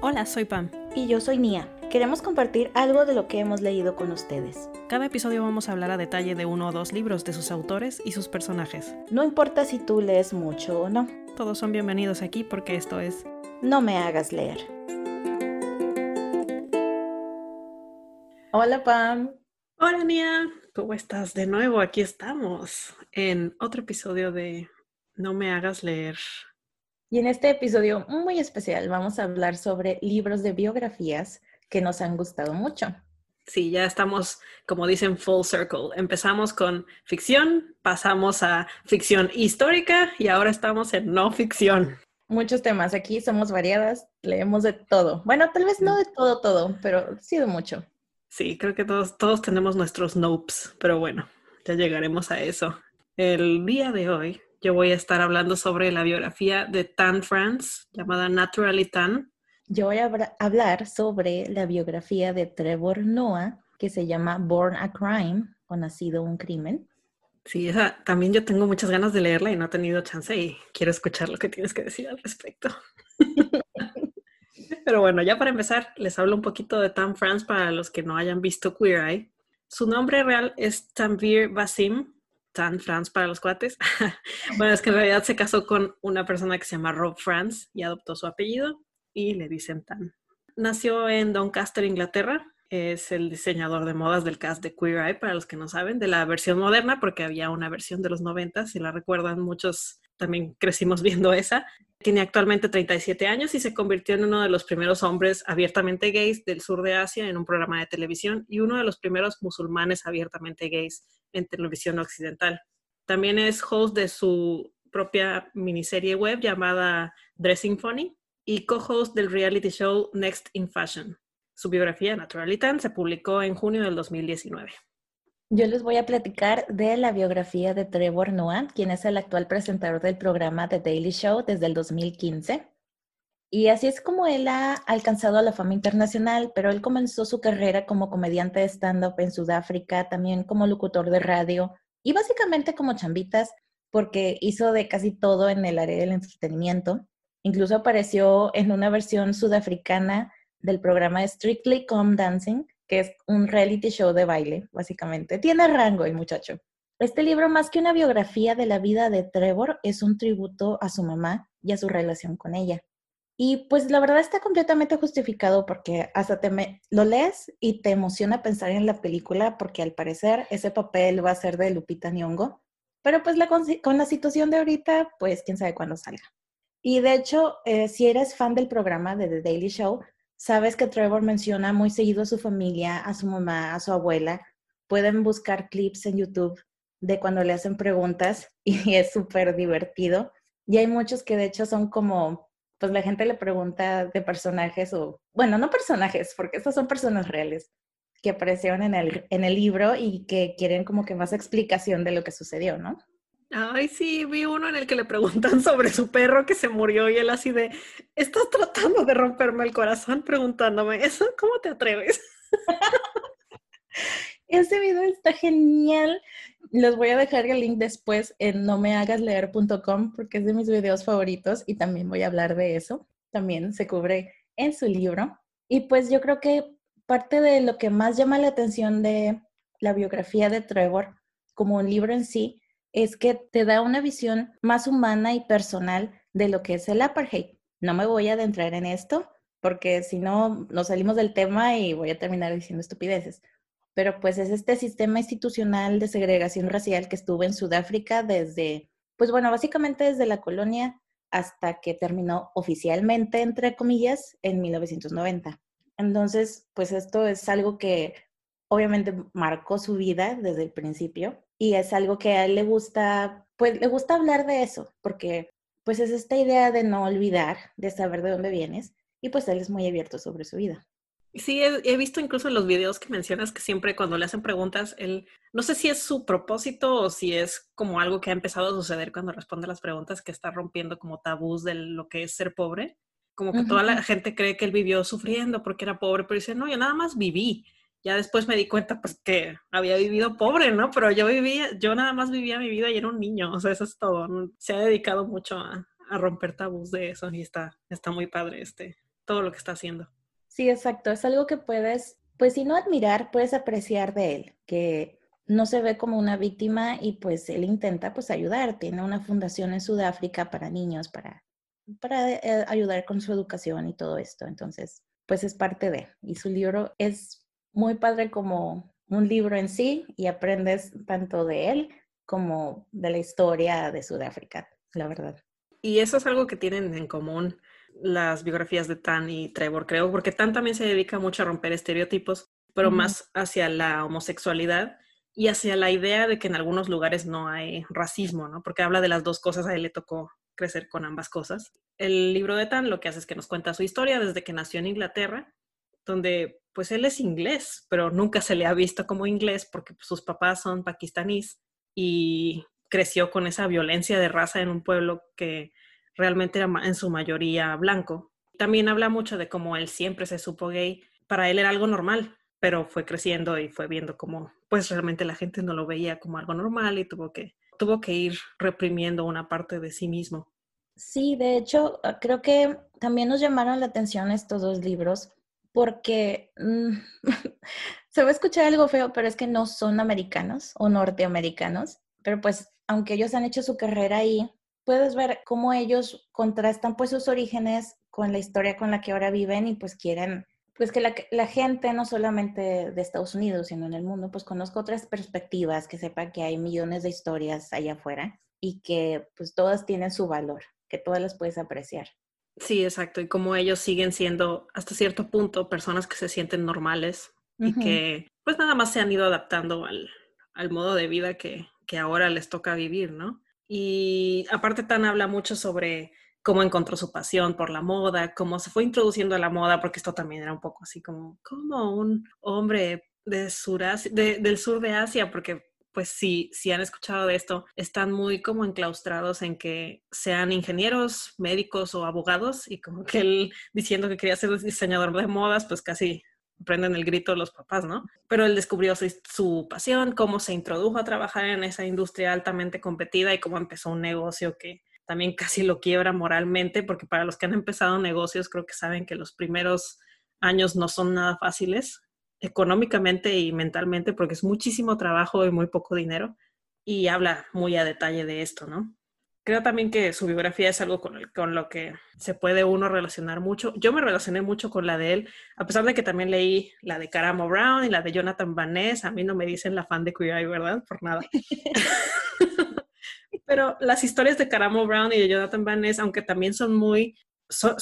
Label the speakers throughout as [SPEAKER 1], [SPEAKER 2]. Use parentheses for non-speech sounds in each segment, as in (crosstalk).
[SPEAKER 1] Hola, soy Pam.
[SPEAKER 2] Y yo soy Nia. Queremos compartir algo de lo que hemos leído con ustedes.
[SPEAKER 1] Cada episodio vamos a hablar a detalle de uno o dos libros de sus autores y sus personajes.
[SPEAKER 2] No importa si tú lees mucho o no.
[SPEAKER 1] Todos son bienvenidos aquí porque esto es
[SPEAKER 2] No me hagas leer. Hola Pam.
[SPEAKER 1] Hola Nia, ¿cómo estás? De nuevo, aquí estamos en otro episodio de No me hagas leer.
[SPEAKER 2] Y en este episodio muy especial vamos a hablar sobre libros de biografías que nos han gustado mucho.
[SPEAKER 1] Sí, ya estamos, como dicen, full circle. Empezamos con ficción, pasamos a ficción histórica y ahora estamos en no ficción.
[SPEAKER 2] Muchos temas aquí, somos variadas, leemos de todo. Bueno, tal vez no de todo, todo, pero sí de mucho.
[SPEAKER 1] Sí, creo que todos, todos tenemos nuestros nopes, pero bueno, ya llegaremos a eso. El día de hoy yo voy a estar hablando sobre la biografía de Tan France, llamada Naturally Tan.
[SPEAKER 2] Yo voy a hablar sobre la biografía de Trevor Noah, que se llama Born a Crime o Nacido un Crimen.
[SPEAKER 1] Sí, esa también yo tengo muchas ganas de leerla y no he tenido chance y quiero escuchar lo que tienes que decir al respecto. (laughs) Pero bueno, ya para empezar, les hablo un poquito de Tan France para los que no hayan visto Queer Eye. Su nombre real es Tanvir Basim, Tan France para los cuates. (laughs) bueno, es que en realidad se casó con una persona que se llama Rob France y adoptó su apellido y le dicen Tan. Nació en Doncaster, Inglaterra. Es el diseñador de modas del cast de Queer Eye, para los que no saben, de la versión moderna, porque había una versión de los 90, si la recuerdan, muchos también crecimos (laughs) viendo esa. Tiene actualmente 37 años y se convirtió en uno de los primeros hombres abiertamente gays del sur de Asia en un programa de televisión y uno de los primeros musulmanes abiertamente gays en televisión occidental. También es host de su propia miniserie web llamada Dressing Funny y co-host del reality show Next in Fashion. Su biografía, Naturalitan, se publicó en junio del 2019.
[SPEAKER 2] Yo les voy a platicar de la biografía de Trevor Noah, quien es el actual presentador del programa The Daily Show desde el 2015. Y así es como él ha alcanzado la fama internacional, pero él comenzó su carrera como comediante de stand-up en Sudáfrica, también como locutor de radio y básicamente como chambitas, porque hizo de casi todo en el área del entretenimiento. Incluso apareció en una versión sudafricana del programa Strictly Come Dancing, que es un reality show de baile, básicamente. Tiene rango el muchacho. Este libro, más que una biografía de la vida de Trevor, es un tributo a su mamá y a su relación con ella. Y pues la verdad está completamente justificado porque hasta te lo lees y te emociona pensar en la película porque al parecer ese papel va a ser de Lupita Nyong'o. Pero pues con la situación de ahorita, pues quién sabe cuándo salga. Y de hecho, eh, si eres fan del programa de The Daily Show, sabes que Trevor menciona muy seguido a su familia, a su mamá, a su abuela. Pueden buscar clips en YouTube de cuando le hacen preguntas (laughs) y es súper divertido. Y hay muchos que de hecho son como pues la gente le pregunta de personajes o, bueno, no personajes, porque estos son personas reales que aparecieron en el, en el libro y que quieren como que más explicación de lo que sucedió, ¿no?
[SPEAKER 1] Ay, sí, vi uno en el que le preguntan (laughs) sobre su perro que se murió y él así de, estás tratando de romperme el corazón preguntándome eso, ¿cómo te atreves? (laughs)
[SPEAKER 2] Ese video está genial. Les voy a dejar el link después en nomehagasleer.com porque es de mis videos favoritos y también voy a hablar de eso. También se cubre en su libro. Y pues yo creo que parte de lo que más llama la atención de la biografía de Trevor como un libro en sí es que te da una visión más humana y personal de lo que es el apartheid. No me voy a adentrar en esto porque si no nos salimos del tema y voy a terminar diciendo estupideces pero pues es este sistema institucional de segregación racial que estuvo en Sudáfrica desde, pues bueno, básicamente desde la colonia hasta que terminó oficialmente, entre comillas, en 1990. Entonces, pues esto es algo que obviamente marcó su vida desde el principio y es algo que a él le gusta, pues le gusta hablar de eso, porque pues es esta idea de no olvidar, de saber de dónde vienes y pues él es muy abierto sobre su vida.
[SPEAKER 1] Sí, he, visto incluso en los videos que mencionas que siempre cuando le hacen preguntas, él, no sé si es su propósito o si es como algo que ha empezado a suceder cuando responde las preguntas, que está rompiendo como tabús de lo que es ser pobre. Como que toda la gente cree que él vivió sufriendo porque era pobre, pero dice, no, yo nada más viví. Ya después me di cuenta pues que había vivido pobre, ¿no? Pero yo vivía, yo nada más vivía mi vida y era un niño, o sea, eso es todo. Se ha dedicado mucho a, romper tabús de eso y está, está muy padre este, todo lo que está haciendo.
[SPEAKER 2] Sí, exacto. Es algo que puedes, pues si no admirar, puedes apreciar de él, que no se ve como una víctima y pues él intenta pues ayudar. Tiene una fundación en Sudáfrica para niños, para, para eh, ayudar con su educación y todo esto. Entonces, pues es parte de. Y su libro es muy padre como un libro en sí y aprendes tanto de él como de la historia de Sudáfrica, la verdad.
[SPEAKER 1] Y eso es algo que tienen en común las biografías de Tan y Trevor, creo, porque Tan también se dedica mucho a romper estereotipos, pero más hacia la homosexualidad y hacia la idea de que en algunos lugares no hay racismo, ¿no? Porque habla de las dos cosas, a él le tocó crecer con ambas cosas. El libro de Tan lo que hace es que nos cuenta su historia desde que nació en Inglaterra, donde pues él es inglés, pero nunca se le ha visto como inglés porque sus papás son pakistaníes y creció con esa violencia de raza en un pueblo que realmente era en su mayoría blanco. También habla mucho de cómo él siempre se supo gay. Para él era algo normal, pero fue creciendo y fue viendo cómo pues realmente la gente no lo veía como algo normal y tuvo que, tuvo que ir reprimiendo una parte de sí mismo.
[SPEAKER 2] Sí, de hecho, ah, creo que también nos llamaron la atención estos dos libros porque mm, (laughs) se va a escuchar algo feo, pero es que no son americanos o norteamericanos, pero pues aunque ellos han hecho su carrera ahí, puedes ver cómo ellos contrastan pues sus orígenes con la historia con la que ahora viven y pues quieren pues que la, la, gente no solamente de Estados Unidos, sino en el mundo, pues conozca otras perspectivas, que sepa que hay millones de historias allá afuera y que pues todas tienen su valor, que todas las puedes apreciar.
[SPEAKER 1] Sí, exacto. Y como ellos siguen siendo hasta cierto punto personas que se sienten normales y que pues nada más se han ido adaptando al, al modo de vida que, que, ahora les toca vivir, ¿no? Y aparte Tan habla mucho sobre cómo encontró su pasión por la moda, cómo se fue introduciendo a la moda, porque esto también era un poco así como, como un hombre de de, del sur de Asia, porque pues sí, si han escuchado de esto, están muy como enclaustrados en que sean ingenieros, médicos o abogados y como que él diciendo que quería ser diseñador de modas, pues casi prenden el grito los papás, ¿no? Pero él descubrió su, pasión, cómo se introdujo a trabajar en esa industria altamente competida y cómo empezó un negocio que también casi lo quiebra moralmente, porque para los que han empezado negocios creo que saben que los primeros años no son nada fáciles económicamente y mentalmente, porque es muchísimo trabajo y muy poco dinero, y habla muy a detalle de esto, ¿no? Creo también que su biografía es algo con, con lo que se puede uno relacionar mucho. Yo me relacioné mucho con la de él, a pesar de que también leí la de Caramo Brown y la de Jonathan Van Ness. A mí no me dicen la fan de Queer Eye, ¿verdad? Por nada. (laughs) (laughs) Pero las historias de Caramo Brown y de Jonathan Van Ness, aunque también son muy son,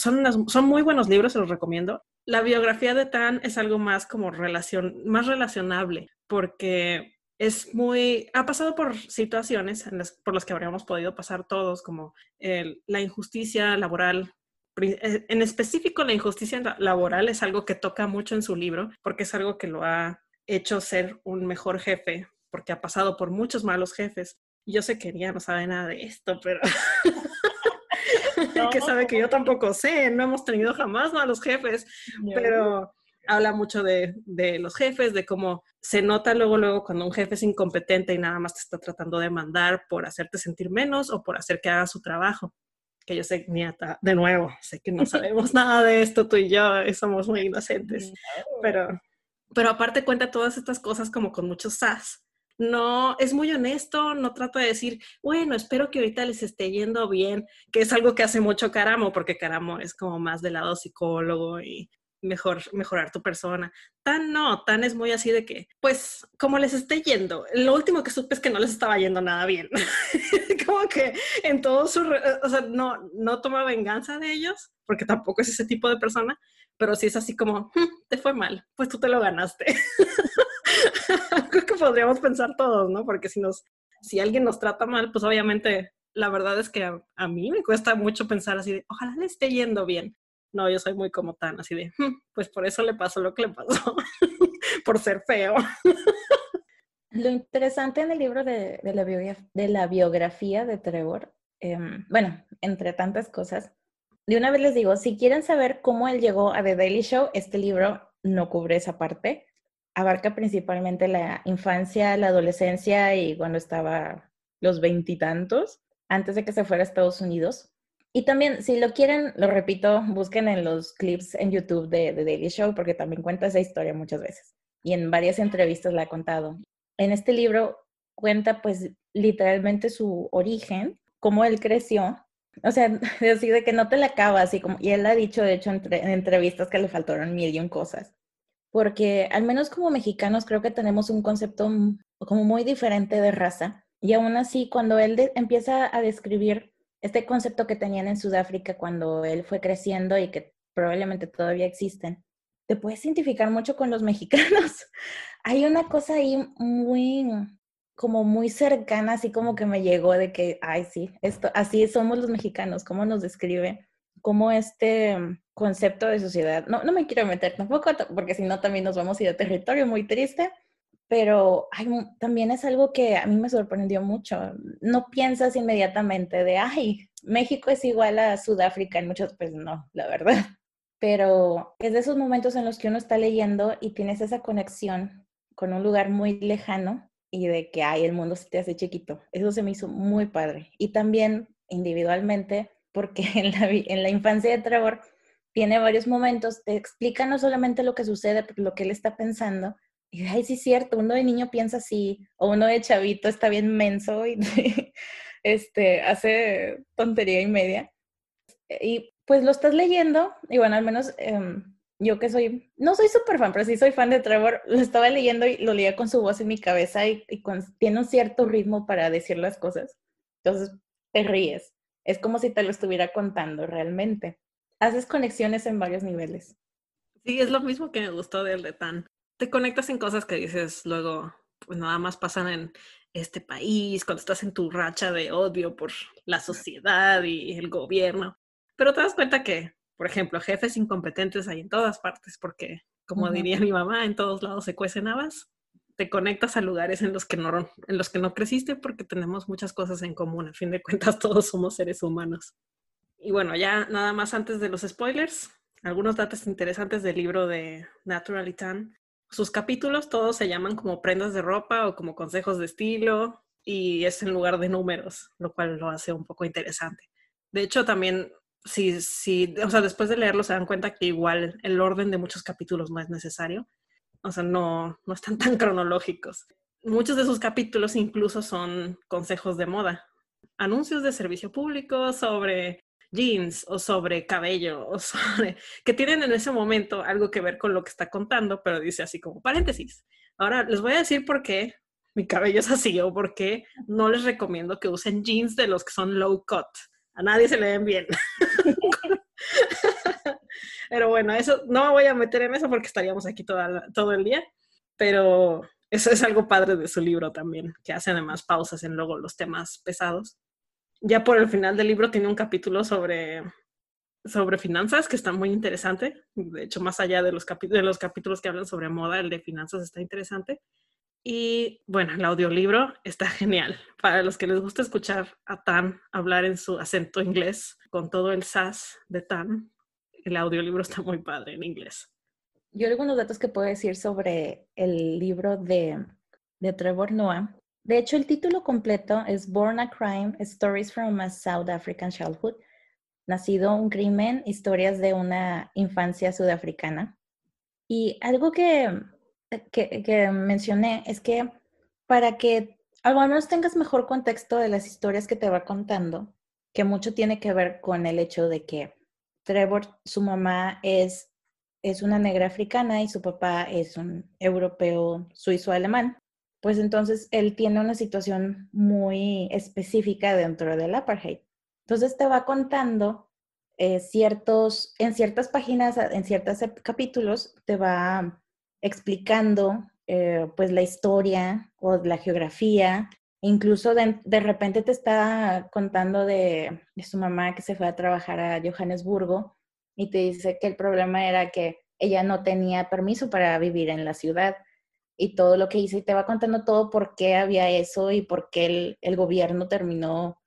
[SPEAKER 1] son, muy buenos libros, se los recomiendo. La biografía de Tan es algo más como relación, más relacionable, porque es muy, ha pasado por situaciones por las que habríamos podido pasar todos, como la injusticia laboral. Eh, en específico, la injusticia laboral es algo que toca mucho en su libro, porque es algo que lo ha hecho ser un mejor jefe, porque ha pasado por muchos malos jefes. Yo sé que ella no sabe nada de esto, pero (laughs) que sabe que yo tampoco sé, no hemos tenido jamás malos jefes, pero habla mucho de, de, los jefes, de cómo se nota luego, luego cuando un jefe es incompetente y nada más te está tratando de mandar por hacerte sentir menos o por hacer que haga su trabajo. Que yo sé, nieta, de nuevo, sé que no (laughs) sabemos nada de esto tú y yo, y somos muy inocentes, pero, pero aparte cuenta todas estas cosas como con mucho sas no es muy honesto, no trata de decir, bueno, espero que ahorita les esté yendo bien, que es algo que hace mucho Caramo, porque Caramo es como más del lado psicólogo y mejor mejorar tu persona. Tan no, tan es muy así de que, pues, como les esté yendo, lo último que supe es que no les estaba yendo nada bien. (laughs) como que en todo su, o sea, no, no toma venganza de ellos, porque tampoco es ese tipo de persona, pero sí es así como, hmm, te fue mal, pues tú te lo ganaste. (laughs) (laughs) Creo que podríamos pensar todos, ¿no? Porque si nos, si alguien nos trata mal, pues obviamente la verdad es que a, mí me cuesta mucho pensar así de, ojalá le esté yendo bien. No, yo soy muy como tan así de, hmm, pues por eso le pasó lo que le pasó, (laughs) por ser feo. (laughs)
[SPEAKER 2] Lo interesante en el libro de, la, de la, biografía de Trevor, em, bueno, entre tantas cosas, de una vez les digo, si quieren saber cómo él llegó a The Daily Show, este libro no cubre esa parte abarca principalmente la infancia, la adolescencia y cuando estaba los veintitantos, antes de que se fuera a Estados Unidos. Y también, si lo quieren, lo repito, busquen en los clips en YouTube de, The Daily Show, porque también cuenta esa historia muchas veces. Y en varias entrevistas la ha contado. En este libro cuenta, pues, literalmente su origen, cómo él creció. O sea, (laughs) así de que no te la acaba, así como, y él ha dicho, de hecho, en entrevistas que le faltaron mil y un cosas. Porque al menos como mexicanos creo que tenemos un concepto como muy diferente de raza. Y aún así, cuando él empieza a describir este concepto que tenían en Sudáfrica cuando él fue creciendo y que probablemente todavía existen, te puedes identificar mucho con los (laughs) mexicanos. Hay una cosa ahí muy, como muy cercana, así como que me llegó de que, ay, sí, esto, así somos los mexicanos, cómo nos describe, cómo este concepto de sociedad, no, no me quiero meter tampoco, porque si no también nos vamos a ir a territorio muy triste, pero también es algo que a mí me sorprendió mucho. No piensas inmediatamente de, ay, México es igual a Sudáfrica en muchos, pues no, la verdad. (laughs) Pero es de esos momentos en los que uno está leyendo y tienes esa conexión con un lugar muy lejano y de que, ay, el mundo se te hace chiquito. Eso se me hizo muy padre. Y también individualmente, porque (laughs) en la, en la infancia de Trevor tiene varios momentos, te explica no solamente lo que sucede, pero lo que él está pensando, y ay, sí es cierto, uno de niño piensa así, o uno de chavito está bien menso y (laughs) este, hace tontería y media. Y pues lo estás leyendo, y bueno, al menos em, yo que soy, no soy súper fan, pero sí soy fan de Trevor, lo estaba leyendo y lo leía con su voz en mi cabeza y, tiene un cierto ritmo para decir las cosas. Entonces te ríes. Es como si te lo estuviera contando realmente. Haces conexiones en varios niveles.
[SPEAKER 1] Sí, es lo mismo que me gustó del de Tan te conectas en cosas que dices luego, pues nada más pasan en este país, cuando estás en tu racha de odio por la sociedad y el gobierno. Pero te das cuenta que, por ejemplo, jefes incompetentes hay en todas partes, porque, como diría mi mamá, en todos lados se cuecen habas. Te conectas a lugares en los, que no, en los que no creciste porque tenemos muchas cosas en común. A fin de cuentas, (laughs) todos somos seres humanos. Y bueno, ya nada más antes de los spoilers, algunos datos interesantes del libro de Naturally Tan sus capítulos todos se llaman como prendas de ropa o como consejos de estilo y es en lugar de números, lo cual lo hace un poco interesante. De hecho, también, si, si, o sea, después de leerlo se dan cuenta que igual el orden de muchos capítulos no es necesario. O sea, no, no están tan cronológicos. Muchos de sus capítulos incluso son consejos de moda, anuncios de servicio público sobre jeans o sobre cabello o (laughs) sobre que tienen en ese momento algo que ver con lo que está contando, pero dice así como paréntesis. Ahora les voy a decir por qué mi cabello es así o por qué no les recomiendo que usen jeans de los que son low cut. A nadie se le ven bien. (laughs) pero bueno, eso no me voy a meter en eso porque estaríamos aquí todo el día, pero eso es algo padre de su libro también, que hace además pausas en luego los temas pesados ya por el final del libro tiene un capítulo sobre, sobre finanzas que está muy interesante. De hecho, más allá de los, de los capítulos que hablan sobre moda, el de finanzas está interesante. Y bueno, el audiolibro está genial. Para los que les gusta escuchar a Tan hablar en su acento inglés, con todo el sas de Tan, el audiolibro está muy padre en inglés.
[SPEAKER 2] Yo algunos datos que puedo decir sobre el libro de, Trevor Noah de hecho, el título completo es Born a Crime, Stories from a South African Childhood. Nacido un crimen, historias de una infancia sudafricana. Y algo que, que, mencioné es que para que al menos tengas mejor contexto de las historias que te va contando, que mucho tiene que ver con el hecho de que Trevor, su mamá es, es una negra africana y su papá es un europeo suizo-alemán pues entonces él tiene una situación muy específica dentro del apartheid. Entonces te va contando eh, ciertos, en ciertas páginas, en ciertos capítulos, te va explicando eh, pues la historia o la geografía. Incluso de, repente te está contando de, de su mamá que se fue a trabajar a Johannesburgo y te dice que el problema era que ella no tenía permiso para vivir en la ciudad y todo lo que hice y te va contando todo por qué había eso y por qué el, gobierno terminó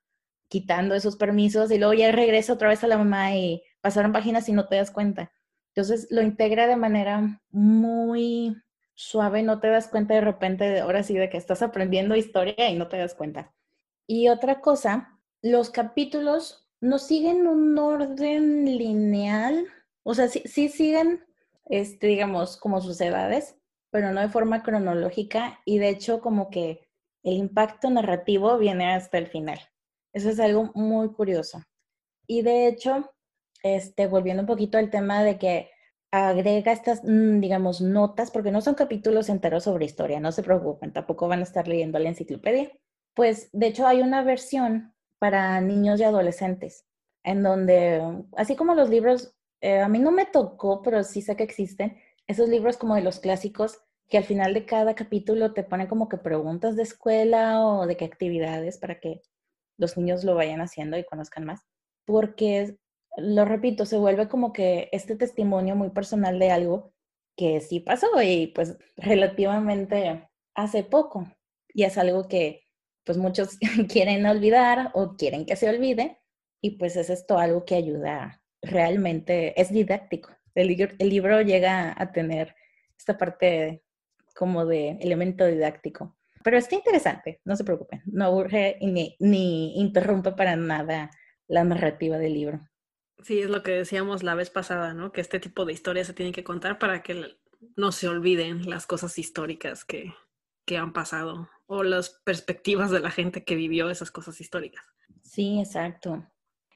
[SPEAKER 2] quitando esos permisos y luego ya regresa otra vez a la mamá y pasaron páginas y no te das cuenta. Entonces lo integra de manera muy suave, no te das cuenta de repente, de, ahora sí, de que estás aprendiendo historia y no te das cuenta. Y otra cosa, los capítulos no siguen un orden lineal, o sea, sí, siguen, este, digamos, como sus edades, pero no de forma cronológica y de hecho como que el impacto narrativo viene hasta el final. Eso es algo muy curioso. Y de hecho, este, volviendo un poquito al tema de que agrega estas, mm, digamos, notas, porque no son capítulos enteros sobre historia, no se preocupen, tampoco van a estar leyendo la enciclopedia. Pues, de hecho, hay una versión para niños y adolescentes, en donde, así como los libros, eh, a mí no me tocó, pero sí sé que existen, esos libros como de los clásicos, que al final de cada capítulo te ponen como que preguntas de escuela o de qué actividades para que los niños lo vayan haciendo y conozcan más. Porque, lo repito, se vuelve como que este testimonio muy personal de algo que sí pasó y pues relativamente hace poco. Y es algo que pues muchos (laughs) quieren olvidar o quieren que se olvide. Y pues es esto algo que ayuda realmente, es didáctico. El, el libro llega a tener esta parte como de elemento didáctico. Pero está interesante, no se preocupen, no aburre ni, ni interrumpe para nada la narrativa del libro.
[SPEAKER 1] Sí, es lo que decíamos la vez pasada, ¿no? Que este tipo de historias se tienen que contar para que no se olviden las cosas históricas que, que han pasado o las perspectivas de la gente que vivió esas cosas históricas.
[SPEAKER 2] Sí, exacto.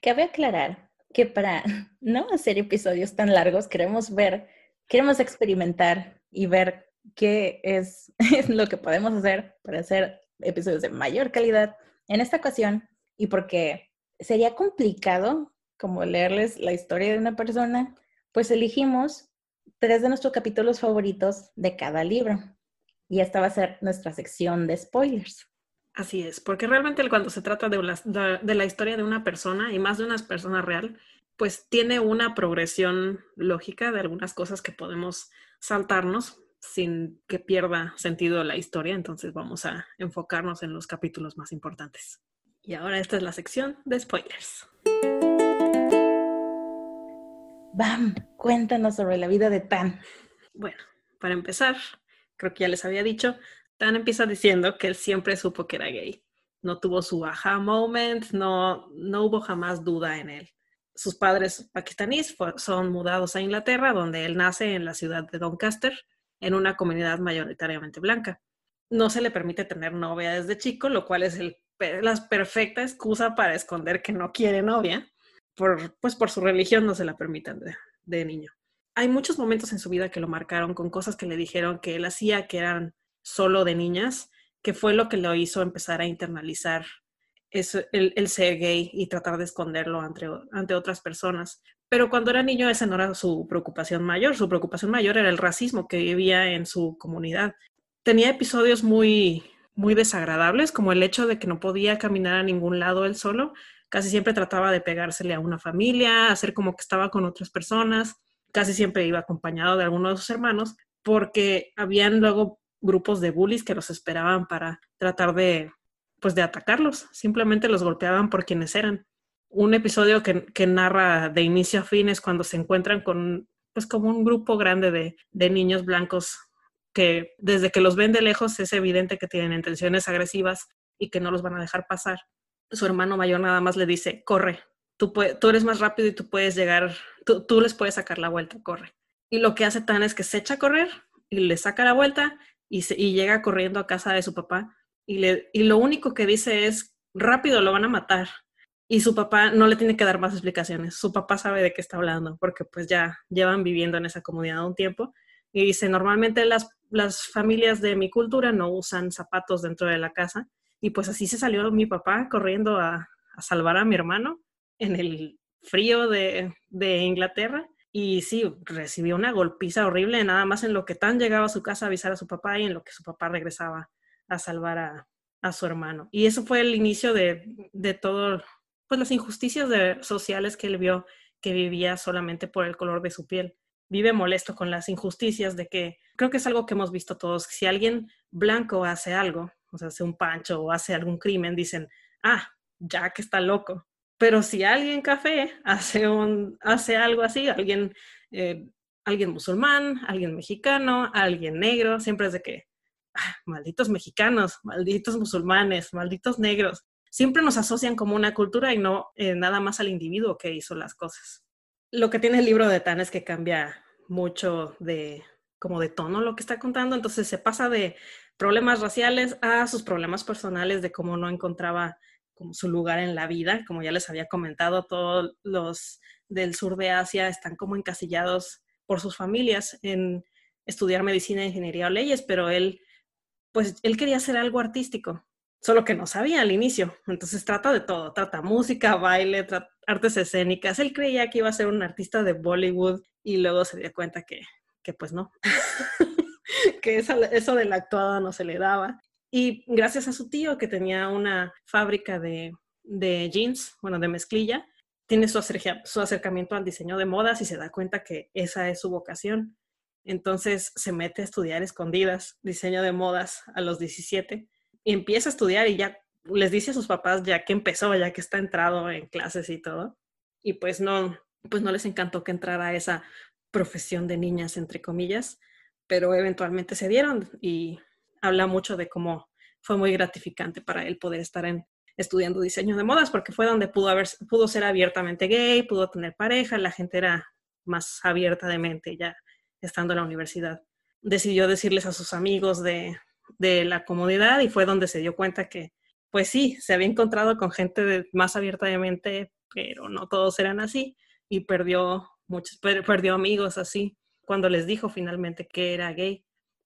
[SPEAKER 2] Cabe aclarar que para (laughs) no hacer episodios tan largos queremos ver, queremos experimentar y ver qué (laughs) es, lo que podemos hacer para hacer episodios de mayor calidad en esta ocasión y porque sería complicado como leerles la historia de una persona, pues elegimos tres de nuestros capítulos favoritos de cada libro. Y esta va a ser nuestra sección de spoilers.
[SPEAKER 1] Así es, porque realmente cuando se trata de la, la historia de una persona y más de una persona real, pues tiene una progresión lógica de algunas cosas que podemos saltarnos sin que pierda sentido la historia, entonces vamos a enfocarnos en los capítulos más importantes. Y ahora esta es la sección de spoilers.
[SPEAKER 2] Bam, cuéntanos sobre la vida de Tan.
[SPEAKER 1] Bueno, para empezar, creo que ya les había dicho, Tan empieza diciendo que él siempre supo que era gay. No tuvo su aha moment, no, no hubo jamás duda en él. Sus padres pakistaníes son mudados a Inglaterra, donde él nace en la ciudad de Doncaster, en una comunidad mayoritariamente blanca. No se le permite tener novia desde chico, lo cual es el, la perfecta excusa para esconder que no quiere novia. Por, pues por su religión no se la permiten de, niño. Hay muchos momentos en su vida que lo marcaron con cosas que le dijeron que él hacía que eran solo de niñas, que fue lo que lo hizo empezar a internalizar el, el, ser gay y tratar de esconderlo ante, ante otras personas. Pero cuando era niño esa no era su preocupación mayor, su preocupación mayor era el racismo que vivía en su comunidad. Tenía episodios muy, muy desagradables, como el hecho de que no podía caminar a ningún lado él solo. Casi siempre trataba de pegársele a una familia, hacer como que estaba con otras personas. Casi siempre iba acompañado de alguno de sus hermanos, porque habían luego grupos de bullies que los esperaban para tratar de pues de atacarlos, simplemente los golpeaban por quienes eran. Un episodio que, que narra de inicio a fin es cuando se encuentran con, pues como un grupo grande de, de niños blancos que desde que los ven de lejos es evidente que tienen intenciones agresivas y que no los van a dejar pasar. Su hermano mayor nada más le dice, corre, tú, eres más rápido y tú puedes llegar, tú, les puedes sacar la vuelta, corre. Y lo que hace Tan es que se echa a correr y le saca la vuelta y, llega corriendo a casa de su papá y, lo único que dice es, rápido, lo van a matar. Y su papá no le tiene que dar más explicaciones. Su papá sabe de qué está hablando, porque pues ya llevan viviendo en esa comunidad un tiempo. Y dice, normalmente las familias de mi cultura no usan zapatos dentro de la casa. Y pues así se salió mi papá corriendo a, a salvar a mi hermano en el frío de, de, Inglaterra. Y sí, recibió una golpiza horrible, nada más en lo que tan llegaba a su casa a avisar a su papá y en lo que su papá regresaba a salvar a, su hermano. Y eso fue el inicio de, de todo, pues las injusticias sociales que él vio que vivía solamente por el color de su piel. Vive molesto con las injusticias de que creo que es algo que hemos visto todos. Si alguien blanco hace algo, o sea, hace un pancho o hace algún crimen, dicen, ah, que está loco. Pero si alguien café (laughs) hace, un, hace algo así, alguien, eh, alguien musulmán, alguien mexicano, alguien negro, siempre es de que, Ah, malditos mexicanos, malditos musulmanes, malditos negros. siempre nos asocian como una cultura y no eh, nada más al individuo que hizo las cosas. Lo que tiene el libro de Tan es que cambia mucho de como de tono lo que está contando, entonces se pasa de problemas raciales a sus problemas personales de cómo no encontraba como su lugar en la vida, como ya les había comentado, todos los del sur de Asia están como encasillados por sus familias en estudiar medicina, ingeniería o leyes, pero él, pues él quería hacer algo artístico, solo que no sabía al inicio. Entonces trata de todo, trata música, baile, artes escénicas. Él creía que iba a ser un artista de Bollywood y luego se dio cuenta que, que pues no, (laughs) (laughs) que eso de la actuada no se le daba. Y gracias a su tío que tenía una fábrica de, jeans, bueno, de mezclilla, tiene su, acercamiento al diseño de modas y se da cuenta que esa es su vocación. Entonces se mete a estudiar escondidas diseño de modas a los 17 y empieza a estudiar y ya les dice a sus papás ya que empezó, ya que está entrado en clases y todo. Y pues no, pues no les encantó que entrara esa profesión de niñas, entre comillas, pero eventualmente se dieron y habla mucho de cómo fue muy gratificante para él poder estar en, estudiando diseño de modas, porque fue donde pudo, haber, pudo ser abiertamente gay, pudo tener pareja, la gente era más abierta de mente ya estando en la universidad. Decidió decirles a sus amigos de, la comunidad y fue donde se dio cuenta que, pues sí, se había encontrado con gente más abierta de mente, pero no todos eran así y perdió muchos, perdió amigos así cuando les dijo finalmente que era gay,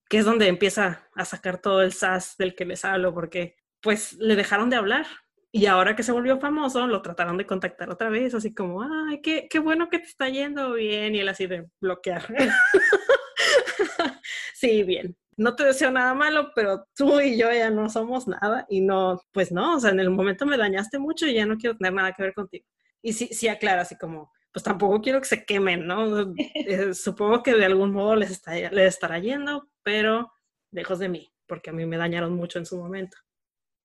[SPEAKER 1] que es donde empieza a sacar todo el sas del que les hablo, porque pues le dejaron de hablar. Y ahora que se volvió famoso, lo trataron de contactar otra vez, así como, ay, qué, qué bueno que te está yendo bien. Y él así de bloquear. (laughs) sí, bien. No te deseo nada malo, pero tú y yo ya no somos nada. Y no, pues no, o sea, en el momento me dañaste mucho y ya no quiero tener nada que ver contigo. Y sí, sí aclara así como, pues tampoco quiero que se quemen, ¿no? Eh, (laughs) supongo que de algún modo les, está, les estará yendo, pero lejos de mí, porque a mí me dañaron mucho en su momento.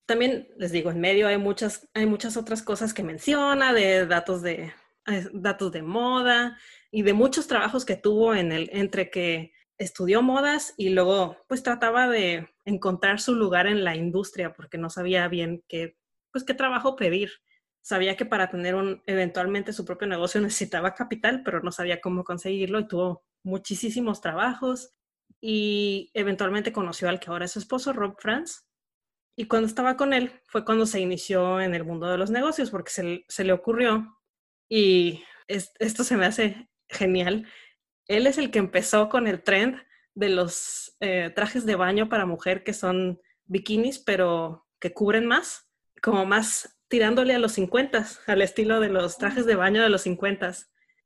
[SPEAKER 1] También les digo, en medio hay muchas, hay muchas otras cosas que menciona, de datos de, eh, datos de moda y de muchos trabajos que tuvo en el, entre que estudió modas y luego pues trataba de encontrar su lugar en la industria porque no sabía bien qué, pues qué trabajo pedir. Sabía que para tener un, eventualmente su propio negocio (laughs) necesitaba capital, pero no sabía cómo conseguirlo y tuvo muchísimos trabajos. Y eventualmente conoció al que ahora es su esposo, Rob Franz, y cuando estaba con él fue cuando se inició en el mundo de los negocios, porque se, le ocurrió, y esto se me hace genial, él es el que empezó con el trend de los eh, trajes de baño para mujer que son bikinis, pero que cubren más, como más tirándole a los 50, al estilo de los trajes de baño de los 50.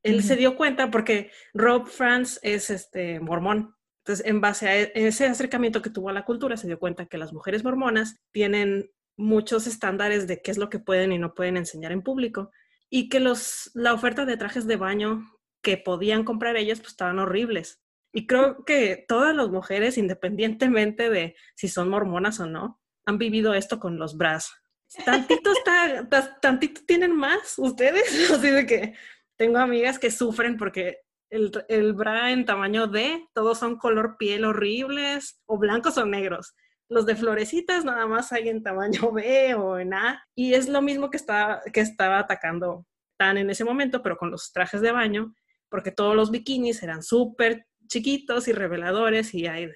[SPEAKER 1] Él se dio cuenta porque Rob Franz es este mormón entonces, en base a e, ese acercamiento que tuvo a la cultura, se dio cuenta que las mujeres mormonas tienen muchos estándares de qué es lo que pueden y no pueden enseñar en público y que los, la oferta de trajes de baño que podían comprar ellas pues estaban horribles. Y creo que todas las mujeres, independientemente de si son mormonas o no, han vivido esto con los bras. Tantito está, tantito tienen más ustedes, (laughs) así de que tengo amigas que sufren porque el, el bra en tamaño D, todos son color piel horribles, o blancos o negros. Los de florecitas nada más hay en tamaño (laughs) B o en A. Y es lo mismo que, está, que estaba atacando Tan en ese momento, pero con los trajes de baño, porque todos los bikinis eran súper chiquitos y reveladores y hay,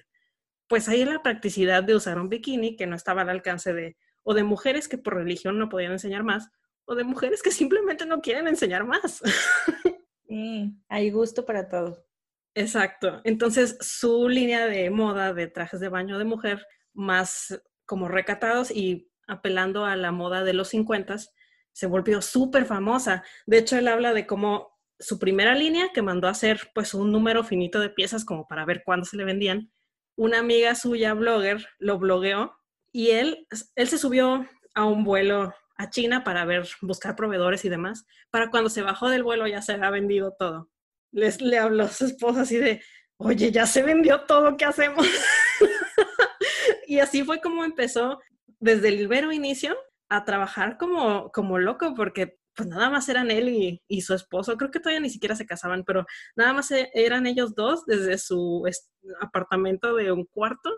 [SPEAKER 1] pues hay la practicidad de usar un bikini que no estaba al alcance de, o de mujeres que por religión no podían enseñar más, o de mujeres que simplemente no quieren enseñar más. (laughs)
[SPEAKER 2] Sí, hay gusto para todo.
[SPEAKER 1] Exacto. Entonces, su línea de moda de trajes de baño de mujer, más como recatados y apelando a la moda de los 50, se volvió súper famosa. De hecho, él habla de cómo su primera línea, que mandó a hacer pues un número finito de piezas como para ver cuándo se le vendían, una amiga suya, blogger, lo blogueó y él, él se subió a un vuelo a China para ver, buscar proveedores y demás. Para cuando se bajó del vuelo ya se había vendido todo. Les, le habló a su esposa así de, oye, ya se vendió todo, ¿qué hacemos? (laughs) y así fue como empezó desde el vero inicio a trabajar como, como loco, porque pues nada más eran él y, y, su esposo, creo que todavía ni siquiera se casaban, pero nada más e, eran ellos dos desde su apartamento de un cuarto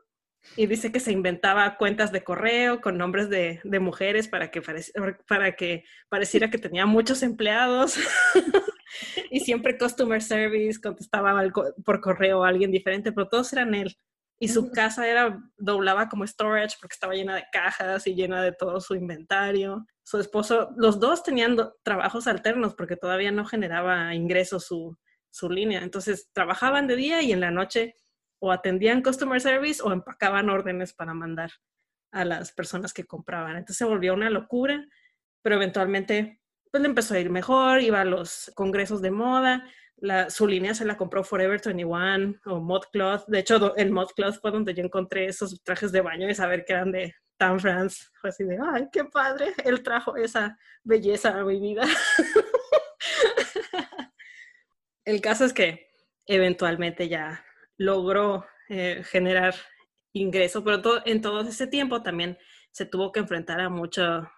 [SPEAKER 1] y dice que se inventaba cuentas de correo con nombres de, de mujeres para que, para que pareciera que tenía muchos empleados. (laughs) y siempre customer service contestaba por correo a alguien diferente, pero todos eran él. Y su casa era, doblaba como storage porque estaba llena de cajas y llena de todo su inventario. Su esposo, los dos tenían trabajos alternos porque todavía no generaba ingresos su, su línea. Entonces trabajaban de día y en la noche o atendían customer service o empacaban órdenes para mandar a las personas que compraban. Entonces se volvió una locura, pero eventualmente pues le empezó a ir mejor, iba a los congresos de moda, la, su línea se la compró Forever 21 o ModCloth. De hecho, el ModCloth fue donde yo encontré esos trajes de baño y saber que eran de Tan France. Fue así de, ay, qué padre, él trajo esa belleza a mi vida. (laughs) el caso es que eventualmente ya logró eh, generar ingreso, pero en todo ese tiempo también se tuvo que enfrentar a mucho,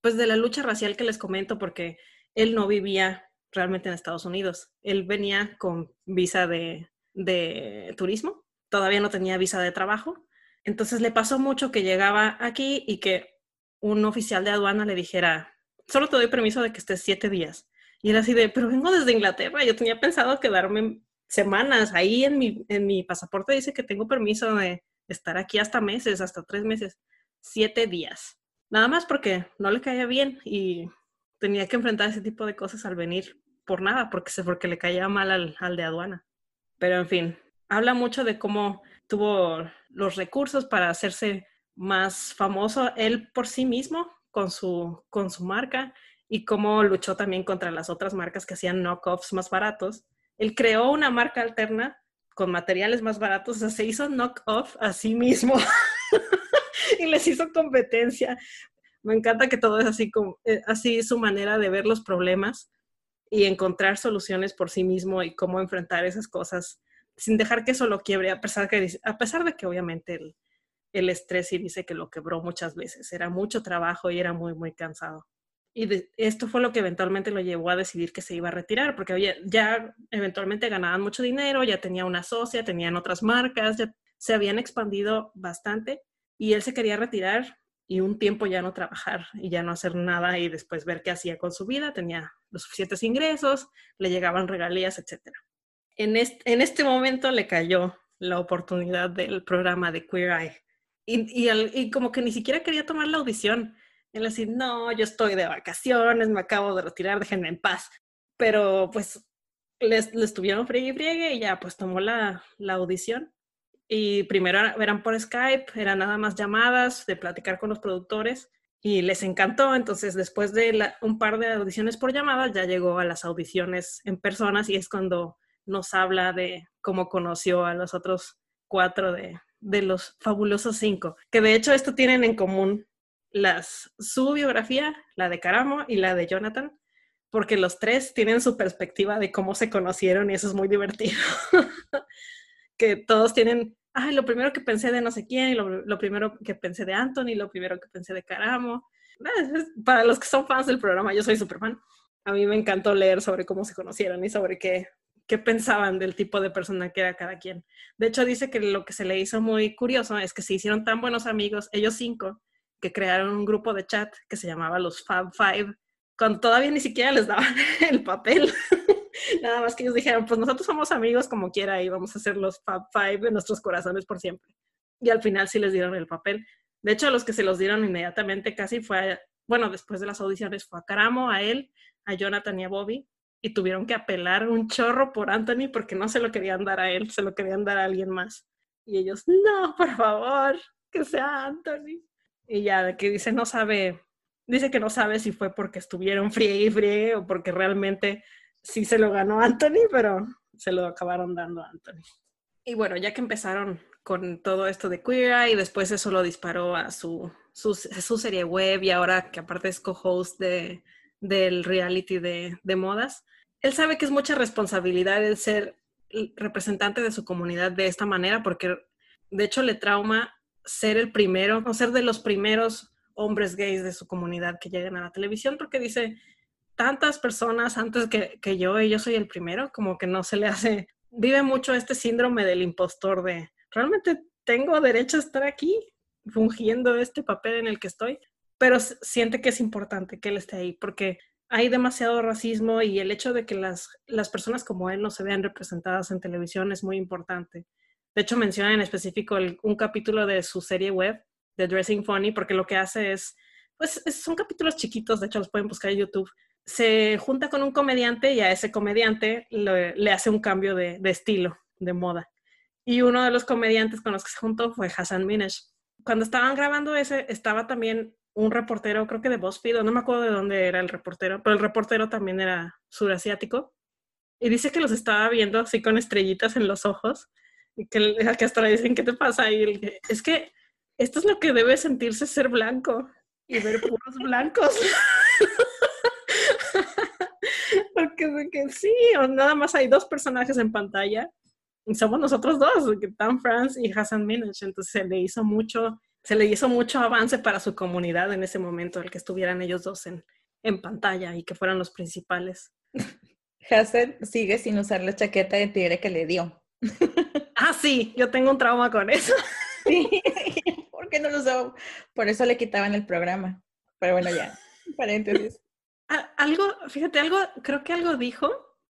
[SPEAKER 1] pues de la lucha racial que les comento, porque él no vivía realmente en Estados Unidos. Él venía con visa de, de turismo, todavía no tenía visa de trabajo. Entonces le pasó mucho que llegaba aquí y que un oficial de aduana le dijera, solo te doy permiso de que estés siete días. Y era así de, pero vengo desde Inglaterra, yo tenía pensado quedarme semanas. Ahí en mi, en mi pasaporte dice que tengo permiso de estar aquí hasta meses, hasta tres meses, siete días. Nada más porque no le caía bien y tenía que enfrentar ese tipo de cosas al venir por nada, porque, porque le caía mal al, al de aduana. Pero en fin, habla mucho de cómo tuvo los recursos para hacerse más famoso él por sí mismo con su, con su marca y cómo luchó también contra las otras marcas que hacían knockoffs más baratos él creó una marca alterna con materiales más baratos, o sea, se hizo knock-off a sí mismo (laughs) y les hizo competencia. Me encanta que todo es así, eh, así su manera de ver los problemas y encontrar soluciones por sí mismo y cómo enfrentar esas cosas sin dejar que eso lo quiebre, a pesar, que, a pesar de que obviamente el, el estrés y dice que lo quebró muchas veces. Era mucho trabajo y era muy, muy cansado. Y esto fue lo que eventualmente lo llevó a decidir que se iba a retirar, porque ya eventualmente ganaban mucho dinero, ya tenía una socia, tenían otras marcas, ya se habían expandido bastante y él se quería retirar y un tiempo ya no trabajar y ya no hacer nada y después ver qué hacía con su vida, tenía los suficientes ingresos, le llegaban regalías, etc. En este, en este momento le cayó la oportunidad del programa de Queer Eye y como que ni siquiera quería tomar la audición él así, no, yo estoy de vacaciones, me acabo de retirar, déjenme en paz. Pero pues les, les tuvieron friegue y friegue y ya pues tomó la, la audición. Y primero eran por Skype, eran nada más llamadas de platicar con los productores y les encantó. Entonces, después de un par de audiciones por llamadas, ya llegó a las audiciones en personas y es cuando nos habla de cómo conoció a los otros cuatro de, de los fabulosos cinco, que de hecho esto tienen en común las, su biografía, la de Caramo y la de Jonathan, porque los tres tienen su perspectiva de cómo se conocieron y eso es muy divertido. (laughs) que todos tienen, ay, lo primero que pensé de no sé quién, y lo, primero que pensé de Anthony, lo primero que pensé de Caramo. Para los que son fans del programa, yo soy super fan. A mí me encantó leer sobre cómo se conocieron y sobre qué, qué pensaban del tipo de persona que era cada quien. De hecho, dice que lo que se le hizo muy curioso es que se hicieron tan buenos amigos, ellos cinco, que crearon un grupo de chat que se llamaba los Fab Five, cuando todavía ni siquiera les daban (laughs) el papel. (laughs) Nada más que ellos dijeron, pues nosotros somos amigos como quiera y vamos a ser los Fab Five de nuestros corazones por siempre. Y al final sí les dieron el papel. De hecho, a los que se los dieron inmediatamente casi fue, bueno, después de las audiciones fue a Caramo, a él, a Jonathan y a Bobby, y tuvieron que apelar un chorro por Anthony porque no se lo querían dar a él, se lo querían dar a alguien más. Y ellos, no, por favor, que sea Anthony. Y ya, que dice, no sabe, dice que no sabe si fue porque estuvieron friegue y friegue o porque realmente sí se lo ganó Anthony, pero se lo acabaron dando a Anthony. Y bueno, ya que empezaron con todo esto de Queer y después eso lo disparó a su, su, su serie web y ahora que aparte es co-host de, del reality de, de modas, él sabe que es mucha responsabilidad el ser representante de su comunidad de esta manera porque de hecho le trauma ser el primero, o ser de los primeros hombres gays de su comunidad que lleguen a la televisión, porque dice, tantas personas antes que, que yo y yo soy el primero, como que no se le hace, vive mucho este síndrome del impostor de, realmente tengo derecho a estar aquí fungiendo este papel en el que estoy, pero siente que es importante que él esté ahí porque hay demasiado racismo y el hecho de que las, las personas como él no se vean representadas en televisión es muy importante. De hecho, menciona en específico un capítulo de su serie web, de Dressing Funny, porque lo que hace es, pues son capítulos chiquitos, de hecho los pueden buscar en YouTube. Se junta con un comediante y a ese comediante le, hace un cambio de, estilo, de moda. Y uno de los comediantes con los que se juntó fue Hassan Minaj. Cuando estaban grabando ese, estaba también un reportero, creo que de BuzzFeed, no me acuerdo de dónde era el reportero, pero el reportero también era surasiático. Y dice que los estaba viendo así con estrellitas en los ojos (laughs) que, hasta le dicen, ¿qué te pasa? Y es que esto es lo que debe sentirse ser blanco y ver puros blancos. (laughs) Porque que sí, nada más hay dos personajes en pantalla y somos nosotros dos, Tom France y Hassan Minaj. Entonces se le hizo mucho, se le hizo mucho avance para su comunidad en ese momento, el que estuvieran ellos dos en, en pantalla y que fueran los principales. (laughs)
[SPEAKER 2] Hassan sigue sin usar la chaqueta de tigre que le dio.
[SPEAKER 1] Ah, sí, yo tengo un trauma con eso. (laughs)
[SPEAKER 2] Sí, ¿por qué no lo usó? Por eso le quitaban el programa. Pero bueno, ya, paréntesis.
[SPEAKER 1] Algo, fíjate, algo, creo que algo dijo,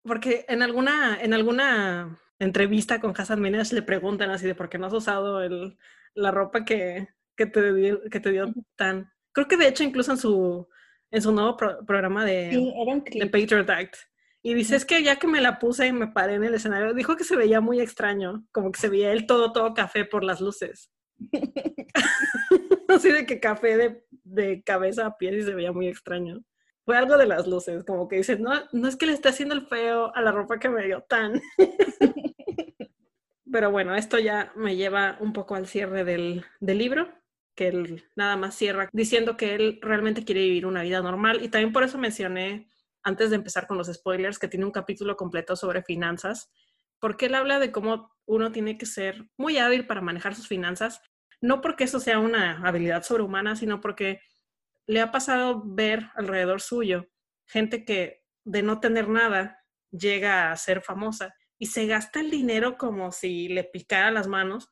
[SPEAKER 1] porque en alguna, en alguna entrevista con Hassan Minaj le preguntan así de por qué no has usado el, la ropa que, que, te dio, que te dio tan... Creo que de hecho incluso en su, en su nuevo programa de,
[SPEAKER 2] sí, era un
[SPEAKER 1] de Patriot Act y dice, es que ya que me la puse y me paré en el escenario, dijo que se veía muy extraño, como que se veía él todo, todo café por las luces. (laughs) Así de que café de, de, cabeza a pies y se veía muy extraño. Fue algo de las luces, como que dice, no, no es que le esté haciendo el feo a la ropa que me dio tan. (laughs) Pero bueno, esto ya me lleva un poco al cierre del, del libro, que él nada más cierra diciendo que él realmente quiere vivir una vida normal y también por eso mencioné antes de empezar con los spoilers, que tiene un capítulo completo sobre finanzas, porque él habla de cómo uno tiene que ser muy hábil para manejar sus finanzas, no porque eso sea una habilidad sobrehumana, sino porque le ha pasado ver alrededor suyo gente que de no tener nada llega a ser famosa y se gasta el dinero como si le picara las manos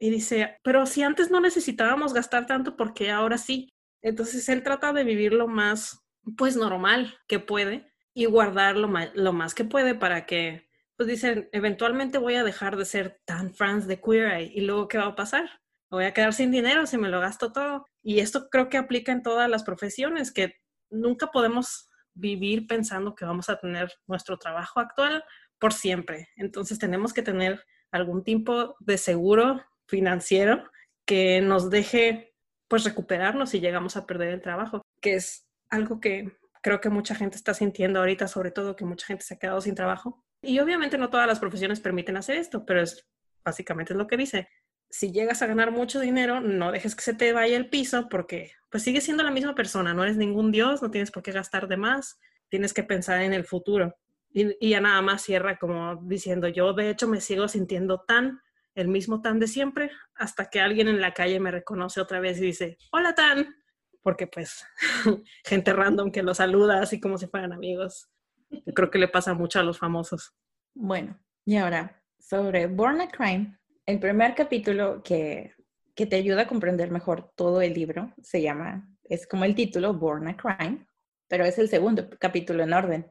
[SPEAKER 1] y dice, pero si antes no necesitábamos gastar tanto, ¿por qué ahora sí? Entonces él trata de vivir lo más pues normal que puede y guardar lo, más que puede para que, pues dicen, eventualmente voy a dejar de ser tan fans de Queer y luego ¿qué va a pasar? Me voy a quedar sin dinero si me lo gasto todo. Y esto creo que aplica en todas las profesiones, que nunca podemos vivir pensando que vamos a tener nuestro trabajo actual por siempre. Entonces tenemos que tener algún tipo de seguro financiero que nos deje pues recuperarnos si llegamos a perder el trabajo, que es algo que creo que mucha gente está sintiendo ahorita, sobre todo que mucha gente se ha quedado sin trabajo. Y obviamente no todas las profesiones permiten hacer esto, pero es básicamente es lo que dice. Si llegas a ganar mucho dinero, no dejes que se te vaya el piso porque pues sigues siendo la misma persona, no eres ningún dios, no tienes por qué gastar de más, tienes que pensar en el futuro. Y, y ya nada más cierra como diciendo, yo de hecho me sigo sintiendo tan, el mismo tan de siempre, hasta que alguien en la calle me reconoce otra vez y dice, hola tan, porque pues (laughs) gente random que lo saluda así como si fueran amigos. Creo que le pasa mucho a los famosos.
[SPEAKER 2] Bueno, y ahora, sobre Born a Crime, el primer capítulo que, que te ayuda a comprender mejor todo el libro se llama, es como el título, Born a Crime, pero es el segundo capítulo en orden.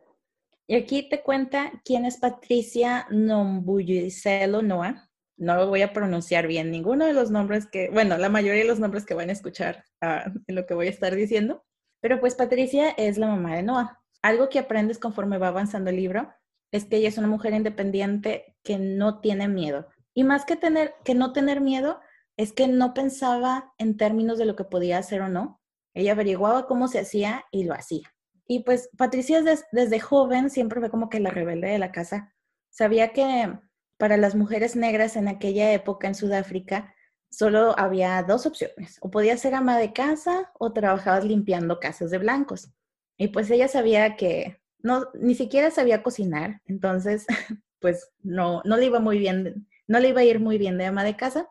[SPEAKER 2] Y aquí te cuenta quién es Patricia Nombuyicelo Noah, no voy a pronunciar bien, ninguno de los nombres que, bueno, la mayoría de los nombres que van a escuchar uh, en lo que voy a estar diciendo, pero pues Patricia es la mamá de Noah. Algo que aprendes conforme va avanzando el libro es que ella es una mujer independiente que no tiene miedo. Y más que tener que no tener miedo, es que no pensaba en términos de lo que podía hacer o no. Ella averiguaba cómo se hacía y lo hacía. Y pues Patricia desde joven siempre fue como que la rebelde de la casa. Sabía que para las mujeres negras en aquella época en Sudáfrica, solo había dos opciones. O podías ser ama de casa o trabajabas limpiando casas de blancos. Y pues ella sabía que no, ni siquiera sabía cocinar, entonces (laughs) pues no, no le iba muy bien, no le iba a ir muy bien de ama de casa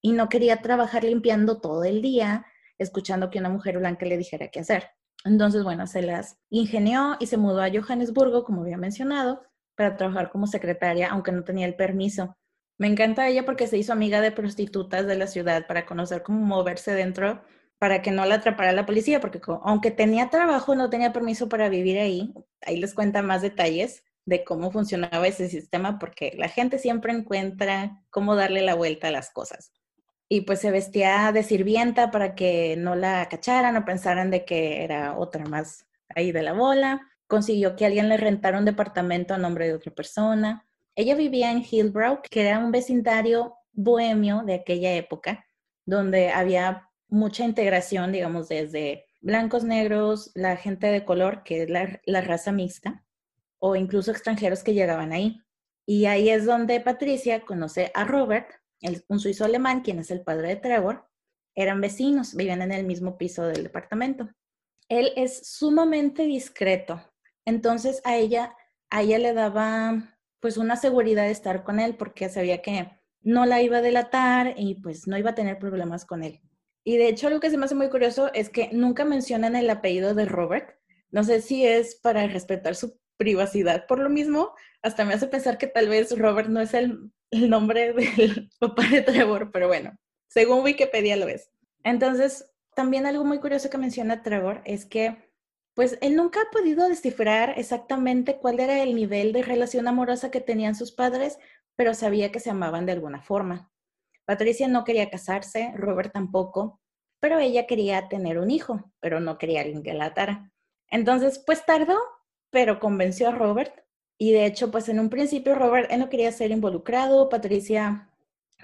[SPEAKER 2] y no quería trabajar limpiando todo el día, escuchando que una mujer blanca le dijera qué hacer. Entonces, bueno, se las ingenió y se mudó a Johannesburgo, como había mencionado, para trabajar como secretaria, aunque no tenía el permiso. Me encanta ella porque se hizo amiga de prostitutas de la ciudad para conocer cómo moverse dentro para que no la atrapara la policía, porque aunque tenía trabajo, no tenía permiso para vivir ahí. Ahí les cuenta más detalles de cómo funcionaba ese sistema, porque la gente siempre encuentra cómo darle la vuelta a las cosas. Y pues se vestía de sirvienta para que no la cacharan o pensaran de que era otra más ahí de la bola. Consiguió que alguien le rentara un departamento a nombre de otra persona. Ella vivía en Hillbrook, que era un vecindario bohemio de aquella época, donde había mucha integración, digamos, desde blancos, negros, la gente de color, que es la, raza mixta, o incluso extranjeros que llegaban ahí. Y ahí es donde Patricia conoce a Robert, un suizo alemán, quien es el padre de Trevor. Eran vecinos, vivían en el mismo piso del departamento. Él es sumamente discreto, entonces a ella, a ella le daba pues una seguridad de estar con él porque sabía que no la iba a delatar y pues no iba a tener problemas con él. Y de hecho, algo que se me hace muy curioso es que nunca mencionan el apellido de Robert. No sé si es para respetar su privacidad. Por lo mismo, hasta me hace pensar que tal vez Robert no es el, nombre del (laughs) papá de Trevor, pero bueno, según Wikipedia lo es. Entonces, también algo muy curioso que menciona Trevor es que, pues, él nunca ha podido descifrar exactamente cuál era el nivel de relación amorosa que tenían sus padres, pero sabía que se amaban de alguna forma. Patricia no quería casarse, Robert tampoco, pero ella quería tener un hijo, pero no quería alguien que la atara. Entonces, pues tardó, pero convenció a Robert. Y de hecho, pues en un principio Robert él no quería ser involucrado, Patricia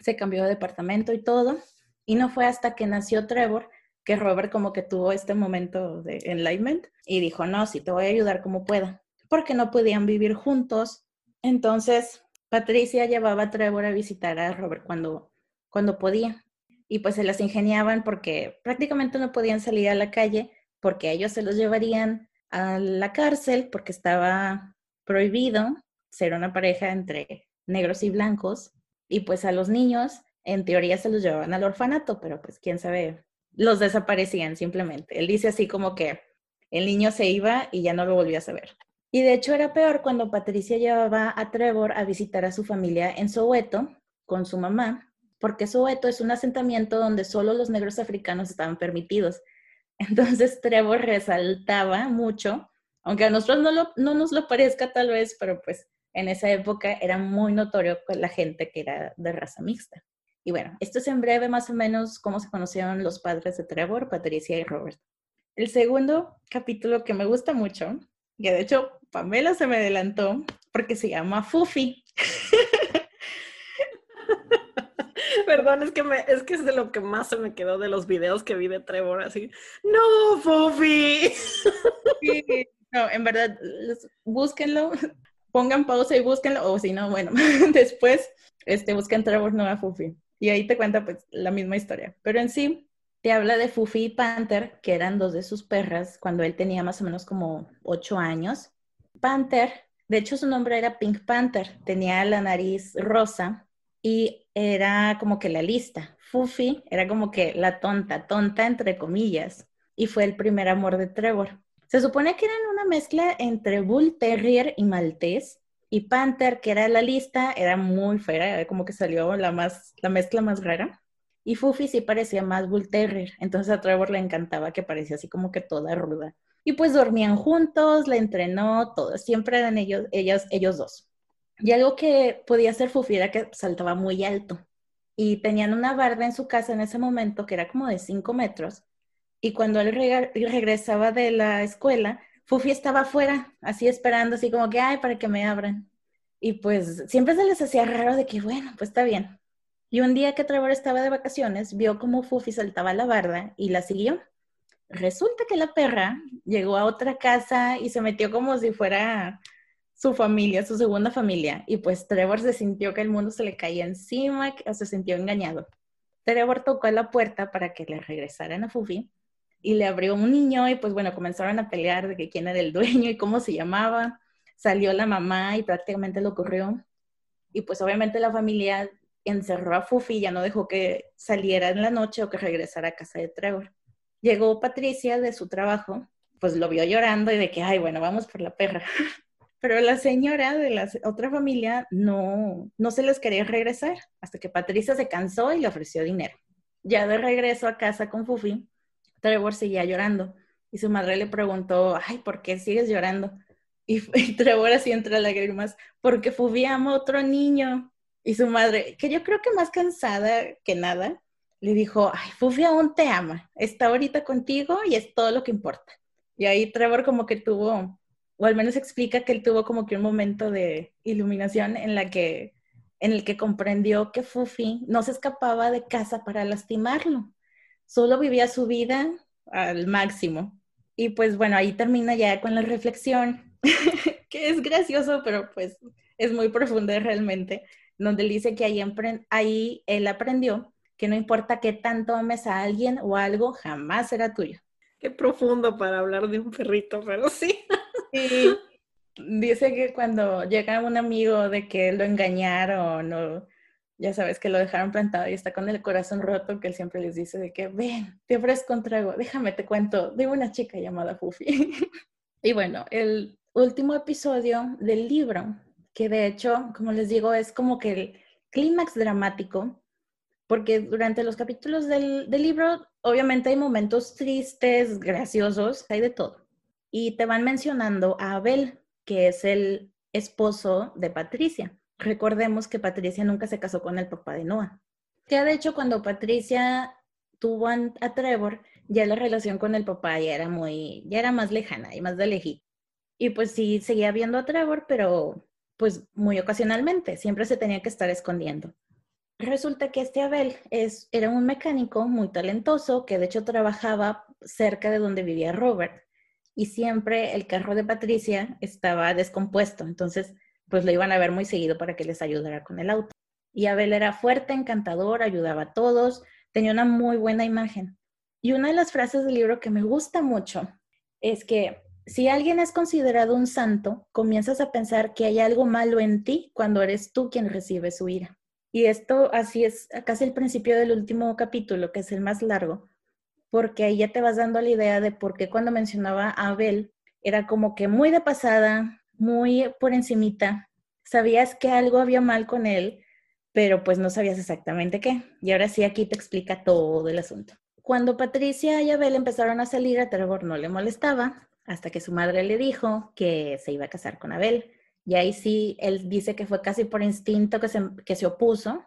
[SPEAKER 2] se cambió de departamento y todo. Y no fue hasta que nació Trevor que Robert como que tuvo este momento de enlightenment y dijo, no, sí, te voy a ayudar como pueda, porque no podían vivir juntos. Entonces, Patricia llevaba a Trevor a visitar a Robert cuando cuando podía. Y pues se las ingeniaban porque prácticamente no podían salir a la calle porque ellos se los llevarían a la cárcel porque estaba prohibido ser una pareja entre negros y blancos. Y pues a los niños, en teoría, se los llevaban al orfanato, pero pues quién sabe, los desaparecían simplemente. Él dice así como que el niño se iba y ya no lo volvió a saber. Y de hecho era peor cuando Patricia llevaba a Trevor a visitar a su familia en Soweto con su mamá porque Soweto es un asentamiento donde solo los negros africanos estaban permitidos. (laughs) Entonces Trevor resaltaba mucho, aunque a nosotros no, no nos lo parezca tal vez, pero pues en esa época era muy notorio con la gente que era de raza mixta. Y bueno, esto es en breve más o menos cómo se conocieron los padres de Trevor, Patricia y Robert. El segundo capítulo que me gusta mucho, que de hecho Pamela se me adelantó porque se llama Fufi. (laughs)
[SPEAKER 1] Perdón, es que, me, es que es de lo que más se me quedó de los videos que vi de Trevor, así, no, Fufi. (laughs)
[SPEAKER 2] no, en verdad, búsquenlo, pongan pausa y búsquenlo, o si no, bueno, (laughs) después este, busquen Trevor, no a Fufi. Y ahí te cuenta pues la misma historia. Pero en sí, te habla de Fufi y Panther, que eran dos de sus perras cuando él tenía más o menos como ocho años. Panther, de hecho su nombre era Pink Panther, tenía la nariz rosa y era como que la lista. Fufi era como que la tonta, tonta entre comillas, y fue el primer amor de Trevor. Se supone que eran una mezcla entre Bull Terrier y Maltés, y Panther, que era la lista, era muy fea, era como que salió la, más, la mezcla más rara. Y Fufi sí parecía más Bull Terrier, entonces a Trevor le encantaba que parecía así como que toda ruda. Y pues dormían juntos, la entrenó, todo, siempre eran ellos, ellas, ellos dos. Y algo que podía hacer Fufi era que saltaba muy alto. Y tenían una barda en su casa en ese momento que era como de 5 metros. Y cuando él regresaba de la escuela, Fufi estaba afuera, así esperando, así como que, ay, para que me abran. Y pues siempre se les hacía raro de que, bueno, pues está bien. Y un día que Trevor estaba de vacaciones, vio como Fufi saltaba la barda y la siguió. Resulta que la perra llegó a otra casa y se metió como si fuera su familia, su segunda familia, y pues Trevor se sintió que el mundo se le caía encima, o se sintió engañado. Trevor tocó a la puerta para que le regresaran a Fufi y le abrió un niño y pues bueno, comenzaron a pelear de que quién era el dueño y cómo se llamaba. Salió la mamá y prácticamente lo corrió. Y pues obviamente la familia encerró a Fufi, ya no dejó que saliera en la noche o que regresara a casa de Trevor. Llegó Patricia de su trabajo, pues lo vio llorando y de que, ay, bueno, vamos por la perra. (laughs) Pero la señora de la otra familia no, no se les quería regresar hasta que Patricia se cansó y le ofreció dinero. Ya de regreso a casa con Fufi, Trevor seguía llorando y su madre le preguntó, ay, ¿por qué sigues llorando? Y, (laughs) Trevor así entre lágrimas, porque Fufi ama a otro niño. Y su madre, que yo creo que más cansada que nada, le dijo, ay, Fufi aún te ama, está ahorita contigo y es todo lo que importa. Y ahí Trevor como que tuvo, o al menos explica que él tuvo como que un momento de iluminación en la que, en el que comprendió que Fufi no se escapaba de casa para lastimarlo, solo vivía su vida al máximo. Y pues bueno, ahí termina ya con la reflexión, (laughs) que es gracioso, pero pues es muy profunda realmente, donde él dice que ahí, ahí él aprendió que no importa qué tanto ames a alguien o algo, jamás será tuyo.
[SPEAKER 1] Qué profundo para hablar de un perrito, pero sí.
[SPEAKER 2] Dice que cuando llega un amigo de que lo engañaron o ya sabes que lo dejaron plantado y está con el corazón roto, que él siempre les dice de que ven, te ofrezco un trago, déjame te cuento de una chica llamada Fufi. (laughs) y bueno, el último episodio del libro, que de hecho, como les digo, es como que el clímax dramático, porque durante los capítulos del, libro, obviamente hay momentos tristes, graciosos, hay de todo. Y te van mencionando a Abel, que es el esposo de Patricia. Recordemos que Patricia nunca se casó con el papá de Noah. Que de hecho cuando Patricia tuvo a Trevor, ya la relación con el papá ya era muy, ya era más lejana y más de lejito. Y pues sí, seguía viendo a Trevor, pero pues muy ocasionalmente, siempre se tenía que estar escondiendo. Resulta que este Abel es, era un mecánico muy talentoso que de hecho trabajaba cerca de donde vivía Robert y siempre el carro de Patricia estaba descompuesto, entonces pues lo iban a ver muy seguido para que les ayudara con el auto. Y Abel era fuerte, encantador, ayudaba a todos, tenía una muy buena imagen. Y una de las frases del libro que me gusta mucho es que si alguien es considerado un santo, comienzas a pensar que hay algo malo en ti cuando eres tú quien recibe su ira. Y esto así es casi el principio del último capítulo, que es el más largo, porque ahí ya te vas dando la idea de por qué cuando mencionaba a Abel era como que muy de pasada, muy por encimita. Sabías que algo había mal con él, pero pues no sabías exactamente qué. Y ahora sí aquí te explica todo el asunto. Cuando Patricia y Abel empezaron a salir, a Trevor no le molestaba, hasta que su madre le dijo que se iba a casar con Abel. Y ahí sí, él dice que fue casi por instinto que se, que se opuso.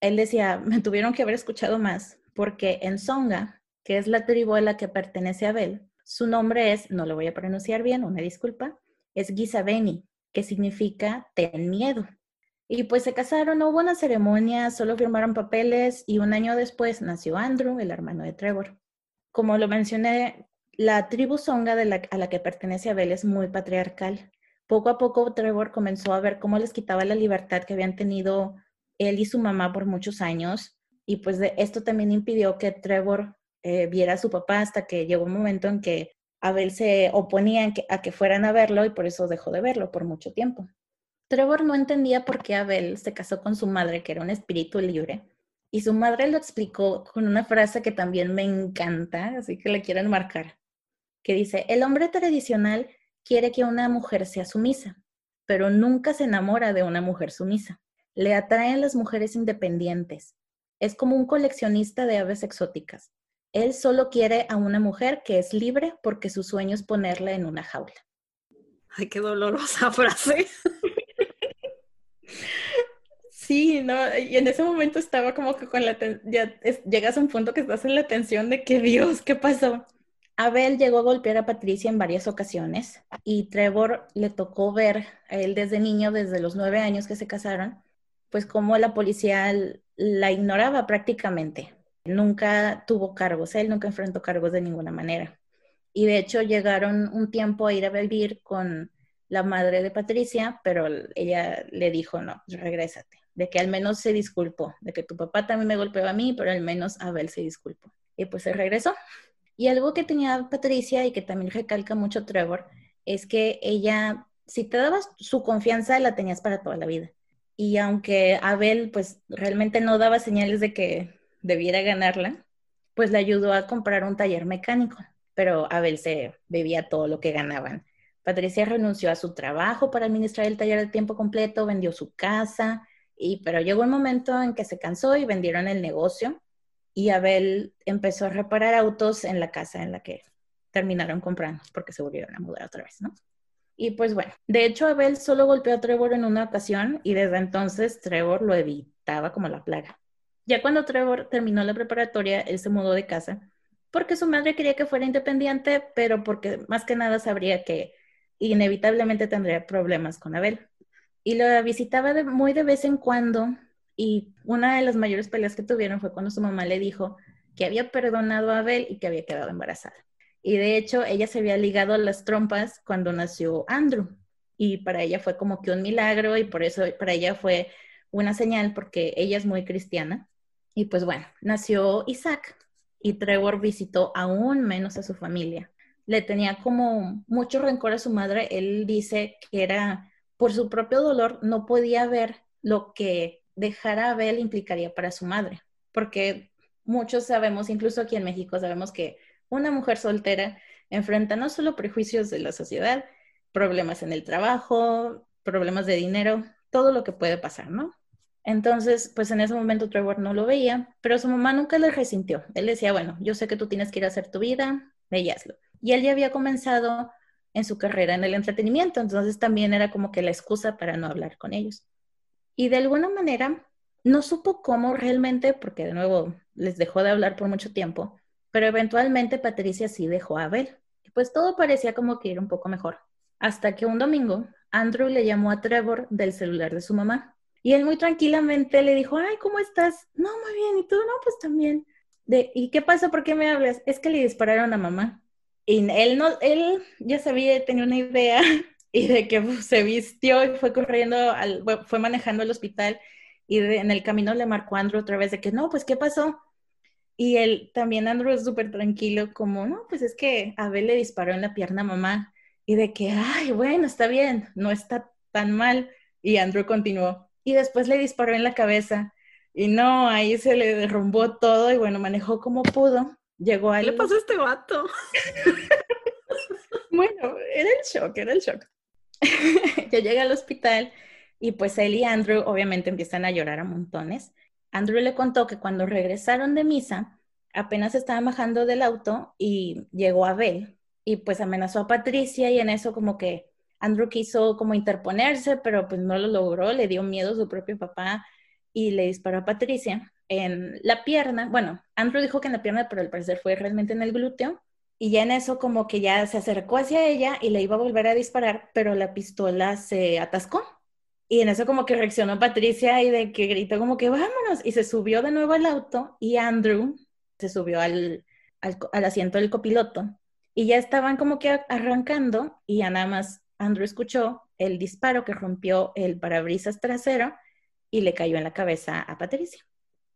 [SPEAKER 2] Él decía, me tuvieron que haber escuchado más, porque en Songa, que es la tribu a la que pertenece Abel, su nombre es, no lo voy a pronunciar bien, una disculpa, es Gisabeni, que significa ten miedo. Y pues se casaron, no hubo una ceremonia, solo firmaron papeles y un año después nació Andrew, el hermano de Trevor. Como lo mencioné, la tribu Songa de la, a la que pertenece Abel es muy patriarcal. Poco a poco Trevor comenzó a ver cómo les quitaba la libertad que habían tenido él y su mamá por muchos años. Y pues de esto también impidió que Trevor eh, viera a su papá hasta que llegó un momento en que Abel se oponía a que fueran a verlo y por eso dejó de verlo por mucho tiempo. Trevor no entendía por qué Abel se casó con su madre, que era un espíritu libre, y su madre lo explicó con una frase que también me encanta, así que le quiero enmarcar, que dice, el hombre tradicional quiere que una mujer sea sumisa, pero nunca se enamora de una mujer sumisa. Le atraen las mujeres independientes. Es como un coleccionista de aves exóticas. Él solo quiere a una mujer que es libre porque su sueño es ponerla en una jaula.
[SPEAKER 1] Ay, qué dolorosa (laughs) frase.
[SPEAKER 2] Sí, no, y en ese momento estaba como que con la, ya llegas a un punto que estás en la tensión de que Dios, ¿qué pasó? Abel llegó a golpear a Patricia en varias ocasiones y Trevor le tocó ver a él desde niño, desde los nueve años que se casaron, pues como la policía la ignoraba prácticamente. Nunca tuvo cargos, él nunca enfrentó cargos de ninguna manera. Y de hecho llegaron un tiempo a ir a vivir con la madre de Patricia, pero ella le dijo, no, regrésate, de que al menos se disculpó, de que tu papá también me golpeó a mí, pero al menos Abel se disculpó. Y pues se regresó. Y algo que tenía Patricia y que también recalca mucho Trevor es que ella, si te dabas su confianza, la tenías para toda la vida. Y aunque Abel pues realmente no daba señales de que debiera ganarla, pues le ayudó a comprar un taller mecánico, pero Abel se bebía todo lo que ganaban Patricia renunció a su trabajo para administrar el taller de tiempo completo, vendió su casa, y, pero llegó un momento en que se cansó y vendieron el negocio y Abel empezó a reparar autos en la casa en la que terminaron comprando porque se volvieron a mudar otra vez, ¿no? Y pues bueno, de hecho Abel solo golpeó a Trevor en una ocasión y desde entonces Trevor lo evitaba como la plaga. Ya cuando Trevor terminó la preparatoria, él se mudó de casa porque su madre quería que fuera independiente, pero porque más que nada sabría que inevitablemente tendría problemas con Abel. Y lo visitaba muy de vez en cuando y una de las mayores peleas que tuvieron fue cuando su mamá le dijo que había perdonado a Abel y que había quedado embarazada. Y de hecho, ella se había ligado a las trompas cuando nació Andrew. Y para ella fue como que un milagro y por eso para ella fue una señal porque ella es muy cristiana. Y pues bueno, nació Isaac y Trevor visitó aún menos a su familia. Le tenía como mucho rencor a su madre. Él dice que era por su propio dolor, no podía ver lo que dejar a Abel implicaría para su madre. Porque muchos sabemos, incluso aquí en México, sabemos que una mujer soltera enfrenta no solo prejuicios de la sociedad, problemas en el trabajo, problemas de dinero, todo lo que puede pasar, ¿no? Entonces, pues en ese momento Trevor no lo veía, pero su mamá nunca le resintió. Él decía, bueno, yo sé que tú tienes que ir a hacer tu vida, ve y él ya había comenzado en su carrera en el entretenimiento, entonces también era como que la excusa para no hablar con ellos. Y de alguna manera no supo cómo realmente, porque de nuevo les dejó de hablar por mucho tiempo, pero eventualmente Patricia sí dejó a ver. Y pues todo parecía como que ir un poco mejor. Hasta que un domingo Andrew le llamó a Trevor del celular de su mamá y él muy tranquilamente le dijo, ay, ¿cómo estás? No, muy bien. ¿Y tú? No, pues también. De, ¿Y qué pasa? ¿Por qué me hablas? Es que le dispararon a mamá. Y él, no, él ya sabía, tenía una idea (laughs) y de que se vistió y fue corriendo, al, fue manejando al hospital y en el camino le marcó a Andrew otra vez de que no, pues ¿qué pasó? Y él también, Andrew es súper tranquilo, como, no, pues es que Abel le disparó en la pierna a mamá y de que, ay, bueno, está bien, no está tan mal. Y Andrew continuó, y después le disparó en la cabeza. Y no, ahí se le derrumbó todo y bueno, manejó como pudo. Llegó a...
[SPEAKER 1] ¿Qué le pasó a este vato? (laughs)
[SPEAKER 2] bueno, era el shock, era el shock. (laughs) ya llega al hospital y pues él y Andrew obviamente empiezan a llorar a montones. Andrew le contó que cuando regresaron de misa, apenas estaban bajando del auto y llegó Abel y pues amenazó a Patricia y en eso como que Andrew quiso como interponerse, pero pues no lo logró, le dio miedo a su propio papá y le disparó a Patricia en la pierna. Bueno, Andrew dijo que en la pierna, pero al parecer fue realmente en el glúteo. Y ya en eso como que ya se acercó hacia ella y le iba a volver a disparar, pero la pistola se atascó. Y en eso como que reaccionó Patricia y de que gritó como que vámonos. Y se subió de nuevo al auto y Andrew se subió al, al, asiento del copiloto. Y ya estaban como que arrancando y ya nada más Andrew escuchó el disparo que rompió el parabrisas trasero y le cayó en la cabeza a Patricia.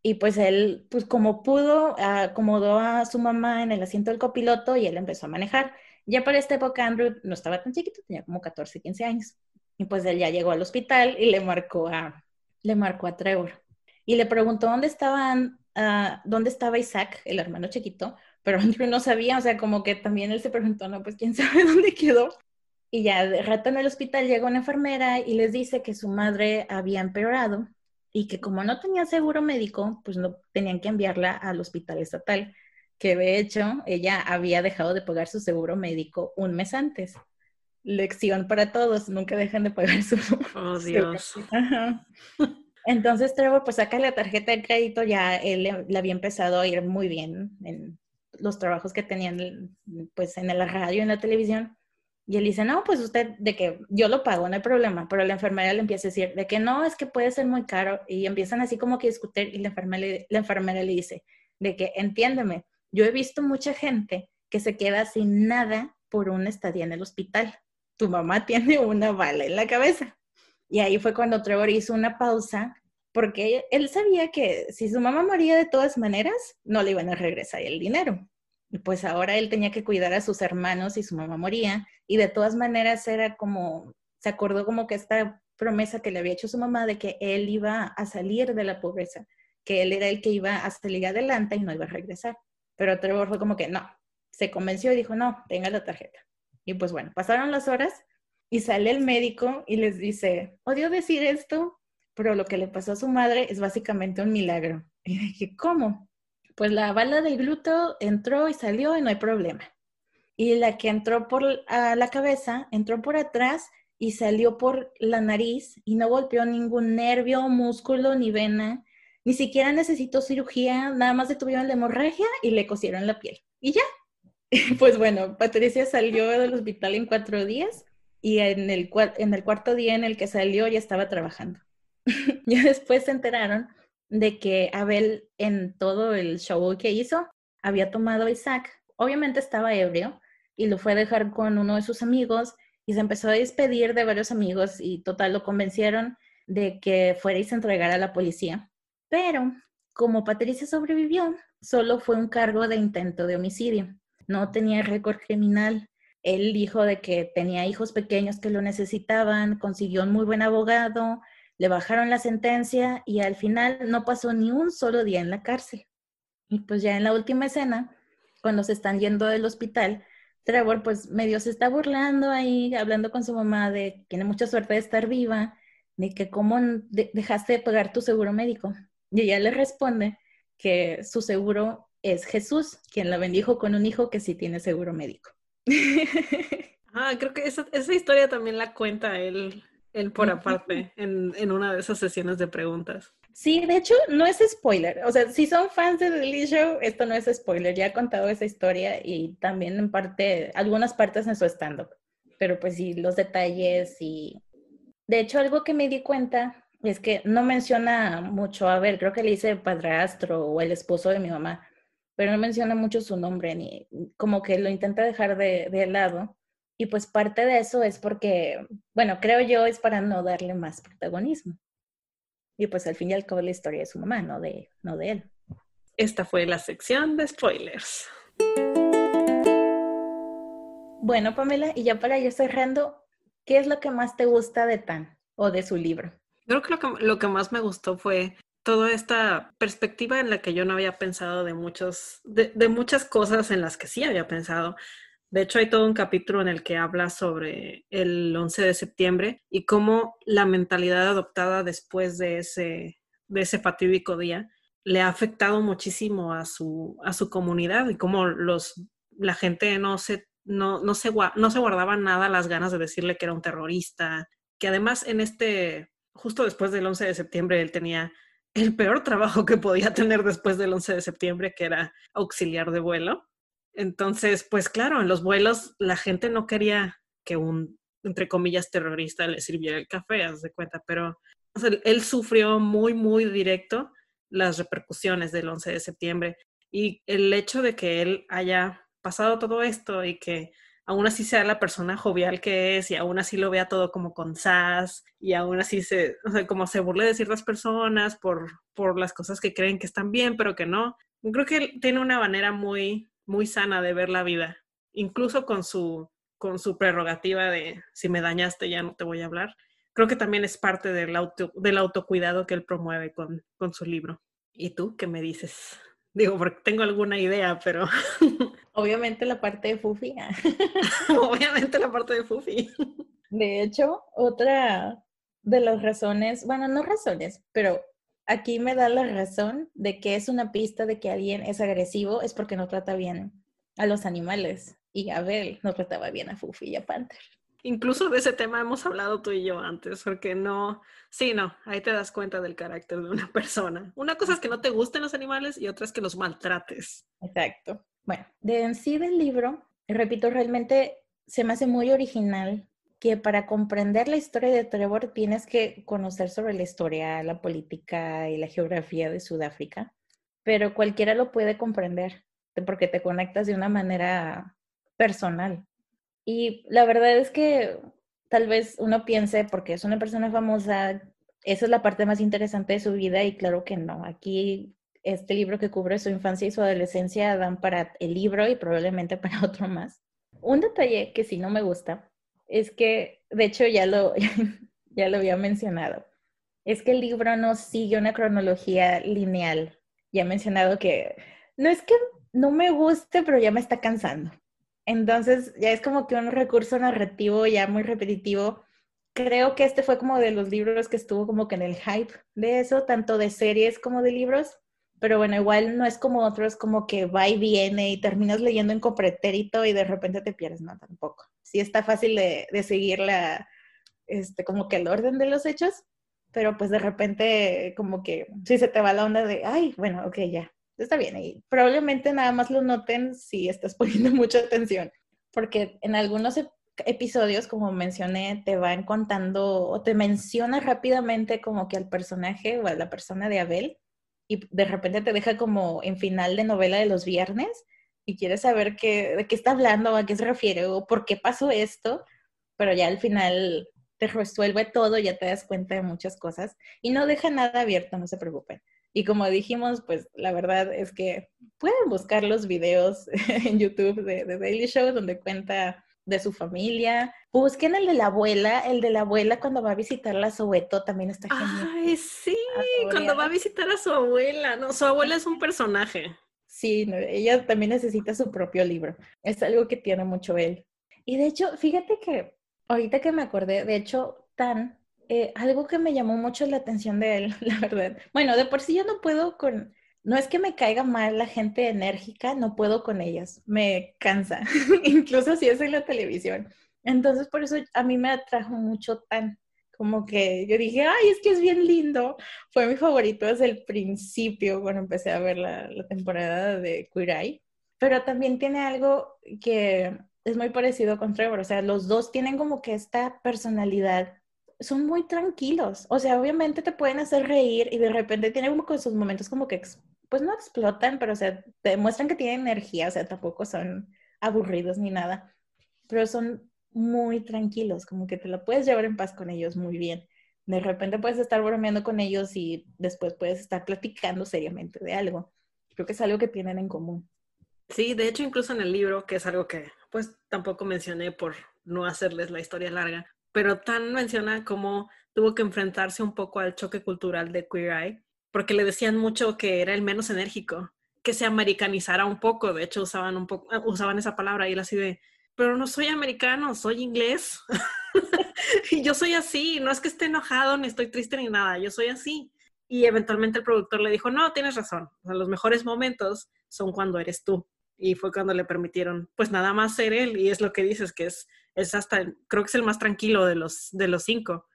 [SPEAKER 2] Y pues él, pues como pudo, acomodó a su mamá en el asiento del copiloto y él empezó a manejar. Ya para esta época Andrew no estaba tan chiquito, tenía como 14, 15 años. Y pues él ya llegó al hospital y le marcó a, le marcó a Trevor. Y le preguntó dónde estaban, uh, dónde estaba Isaac, el hermano chiquito, pero (laughs) Andrew no sabía, o sea, como que también él se preguntó, no, pues quién sabe (laughs) dónde quedó. Y ya de rato en el hospital llega una enfermera y les dice que su madre había empeorado y que como no tenía seguro médico, pues no tenían que enviarla al hospital estatal, que de hecho ella había dejado de pagar su seguro médico un mes antes. Lección para todos, nunca dejan de pagar (laughs) su
[SPEAKER 1] Oh, Dios.
[SPEAKER 2] Entonces Trevor pues saca la tarjeta de crédito, ya él le, había empezado a ir muy bien en los trabajos que tenían pues en la radio, en la televisión. Y él dice, no, pues usted, de que yo lo pago, no hay problema. Pero la enfermera le empieza a decir, de que no, es que puede ser muy caro. Y empiezan así como que discutir y la enfermera, la enfermera le dice, de que entiéndeme, yo he visto mucha gente que se queda sin nada por una estadía en el hospital. Tu mamá (laughs) tiene una bala en la cabeza. Y ahí fue cuando Trevor hizo una pausa porque él sabía que si su mamá moría de todas maneras, no le iban a regresar el dinero. Pues ahora él tenía que cuidar a sus hermanos y su mamá moría. Y de todas maneras era como, se acordó como que esta promesa que le había hecho su mamá de que él iba a salir de la pobreza, que él era el que iba a salir adelante y no iba a regresar. Pero Trevor fue como que no, se convenció y dijo, no, tenga la tarjeta. Y pues bueno, pasaron las horas y sale el médico y les dice, odio decir esto, pero lo que le pasó a su madre es básicamente un milagro. (laughs) Y dije, ¿cómo? Pues la bala del gluto entró y salió y no hay problema. Y la que entró por la cabeza, entró por atrás y salió por la nariz y no golpeó ningún nervio, músculo ni vena. Ni siquiera necesitó cirugía, nada más detuvieron la hemorragia y le cosieron la piel. Y ya. (laughs) Pues bueno, Patricia salió del hospital en cuatro días y en el, en el cuarto día en el que salió ya estaba trabajando. (laughs) ya después se enteraron de que Abel en todo el show que hizo había tomado a Isaac. Obviamente estaba ebrio y lo fue a dejar con uno de sus amigos y se empezó a despedir de varios amigos y total lo convencieron de que fuera y se entregara a la policía. Pero como Patricia sobrevivió, solo fue un cargo de intento de homicidio. No tenía récord criminal. Él dijo de que tenía hijos pequeños que lo necesitaban, consiguió un muy buen abogado, le bajaron la sentencia y al final no pasó ni un solo día en la cárcel. Y pues ya en la última escena, cuando se están yendo del hospital, Trevor pues medio se está burlando ahí, hablando con su mamá de que tiene mucha suerte de estar viva, de que cómo dejaste de pagar tu seguro médico. Y ella le responde que su seguro es Jesús, quien la bendijo con un hijo que sí tiene seguro médico. (laughs)
[SPEAKER 1] Ah, creo que esa, esa historia también la cuenta él él por aparte en, en, una de esas sesiones de preguntas.
[SPEAKER 2] Sí, de hecho, no es spoiler. O sea, si son fans de The Lee Show, esto no es spoiler. Ya ha contado esa historia y también en parte, algunas partes en su stand-up. Pero pues sí, los detalles y... De hecho, algo que me di cuenta es que no menciona mucho a ver, creo que le dice padrastro o el esposo de mi mamá, pero no menciona mucho su nombre ni como que lo intenta dejar de, de lado. Y pues parte de eso es porque, bueno, creo yo es para no darle más protagonismo. Y pues al fin y al cabo la historia de su mamá, no de, no de él.
[SPEAKER 1] Esta fue la sección de spoilers.
[SPEAKER 2] Bueno, Pamela, y ya para ir cerrando, ¿qué es lo que más te gusta de Tan o de su libro?
[SPEAKER 1] Creo que lo que, lo que más me gustó fue toda esta perspectiva en la que yo no había pensado de, muchos, de, de muchas cosas en las que sí había pensado. De hecho, hay todo un capítulo en el que habla sobre el 11 de septiembre y cómo la mentalidad adoptada después de ese, de ese fatídico día le ha afectado muchísimo a su, a su comunidad y cómo los, la gente no se, no, no, se, no se guardaba nada las ganas de decirle que era un terrorista, que además en este, justo después del 11 de septiembre, él tenía el peor trabajo que podía tener después del 11 de septiembre, que era auxiliar de vuelo. Entonces, pues claro, en los vuelos la gente no quería que un, entre comillas, terrorista le sirviera el café, haz de cuenta, pero él sufrió muy, muy directo las repercusiones del 11 de septiembre y el hecho de que él haya pasado todo esto y que aún así sea la persona jovial que es y aún así lo vea todo como con sas y aún así se, como se burle de ciertas personas por, por las cosas que creen que están bien, pero que no. Creo que él tiene una manera muy muy sana de ver la vida, incluso con su, con su prerrogativa de si me dañaste ya no te voy a hablar. Creo que también es parte del, auto, del autocuidado que él promueve con, con su libro. ¿Y tú qué me dices? Digo, porque tengo alguna idea, pero... (laughs)
[SPEAKER 2] Obviamente la parte de Fufi. (laughs)
[SPEAKER 1] Obviamente la parte de Fufi.
[SPEAKER 2] De hecho, otra de las razones, bueno, no razones, pero aquí me da la razón de que es una pista de que alguien es agresivo, es porque no trata bien a los animales. Y Abel no trataba bien a Fufi y a Panther.
[SPEAKER 1] Incluso de ese tema hemos hablado tú y yo antes, porque no, sí, no, ahí te das cuenta del carácter de una persona. Una cosa es que no te gusten los animales y otra es que los maltrates.
[SPEAKER 2] Exacto. Bueno, de en sí del libro, repito, realmente se me hace muy original que para comprender la historia de Trevor tienes que conocer sobre la historia, la política y la geografía de Sudáfrica, pero cualquiera lo puede comprender porque te conectas de una manera personal. Y la verdad es que tal vez uno piense, porque es una persona famosa, esa es la parte más interesante de su vida y claro que no. Aquí este libro que cubre su infancia y su adolescencia dan para el libro y probablemente (laughs) para otro más. Un detalle que sí no me gusta es que, de hecho, ya lo, (laughs) ya lo había mencionado, es que el libro no sigue una cronología lineal. Ya he mencionado que no es que no me guste, pero ya me está cansando. Entonces ya es como que un recurso narrativo ya muy repetitivo. Creo que este fue como de los libros que estuvo como que en el hype de eso, tanto de series como de libros. Pero bueno, igual no es como otros, como que va y viene y terminas leyendo en copretérito y de repente te pierdes, no, tampoco. Sí está fácil de, de seguir la, este, como que el orden de los hechos, pero pues de repente como que sí se te va la onda de, ay, bueno, ok, ya, está bien. Y probablemente nada más lo noten si estás (laughs) poniendo mucha atención, porque en algunos episodios, como mencioné, te van contando o te menciona rápidamente como que al personaje o a la persona de Abel y de repente te deja como en final de novela de los viernes y quieres saber qué, de qué está hablando, a qué se refiere o por qué pasó esto, pero ya al final te resuelve todo, ya te das cuenta de muchas cosas y no deja nada abierto, no se preocupen. Y como dijimos, pues la verdad es que pueden buscar los videos (laughs) en YouTube de, de Daily Show donde cuenta de su familia. Busquen el de la abuela, el de la abuela cuando va a visitar a Soweto también está
[SPEAKER 1] genial. Ay, sí, cuando va a visitar a su abuela, no, su abuela es un personaje.
[SPEAKER 2] Sí, ella también necesita su propio libro. Es algo que tiene mucho él. Y de hecho, fíjate que ahorita que me acordé, de hecho, Tan, eh, algo que me llamó mucho la atención de él, (laughs) la verdad. Bueno, de por sí yo no puedo con, no es que me caiga mal la gente enérgica, no puedo con ellas, me cansa, (laughs) incluso si es en la televisión. Entonces, por eso a mí me atrajo mucho Tan. Como que yo dije, ay, es que es bien lindo. Fue mi favorito desde el principio, cuando empecé a ver la, la temporada de Queer Eye. Pero también tiene algo que es muy parecido con Trevor, o sea, los dos tienen como que esta personalidad, son muy tranquilos, o sea, obviamente te pueden hacer reír y de repente tienen como sus momentos como que, pues no explotan, pero o sea, te demuestran que tienen energía, o sea, tampoco son aburridos ni nada, pero son muy tranquilos, como que te lo puedes llevar en paz con ellos muy bien. De repente puedes estar bromeando con ellos y después puedes estar platicando seriamente de algo. Creo que es algo que tienen en común.
[SPEAKER 1] Sí, de hecho, incluso en el libro, que es algo que pues tampoco mencioné por no hacerles la historia larga, pero Tan menciona cómo tuvo que enfrentarse un poco al choque cultural de Queer Eye, porque le decían mucho que era el menos enérgico, que se americanizara un poco, de hecho usaban un poco, usaban esa palabra y él así de, pero no soy americano, soy inglés. (laughs) y yo soy así, no es que esté enojado, ni estoy triste ni nada, yo soy así. Y eventualmente el productor le dijo, no, tienes razón, los mejores momentos son cuando eres tú y fue cuando le permitieron pues nada más ser él y es lo que dices que es, es hasta, creo que es el más tranquilo de los, de los cinco,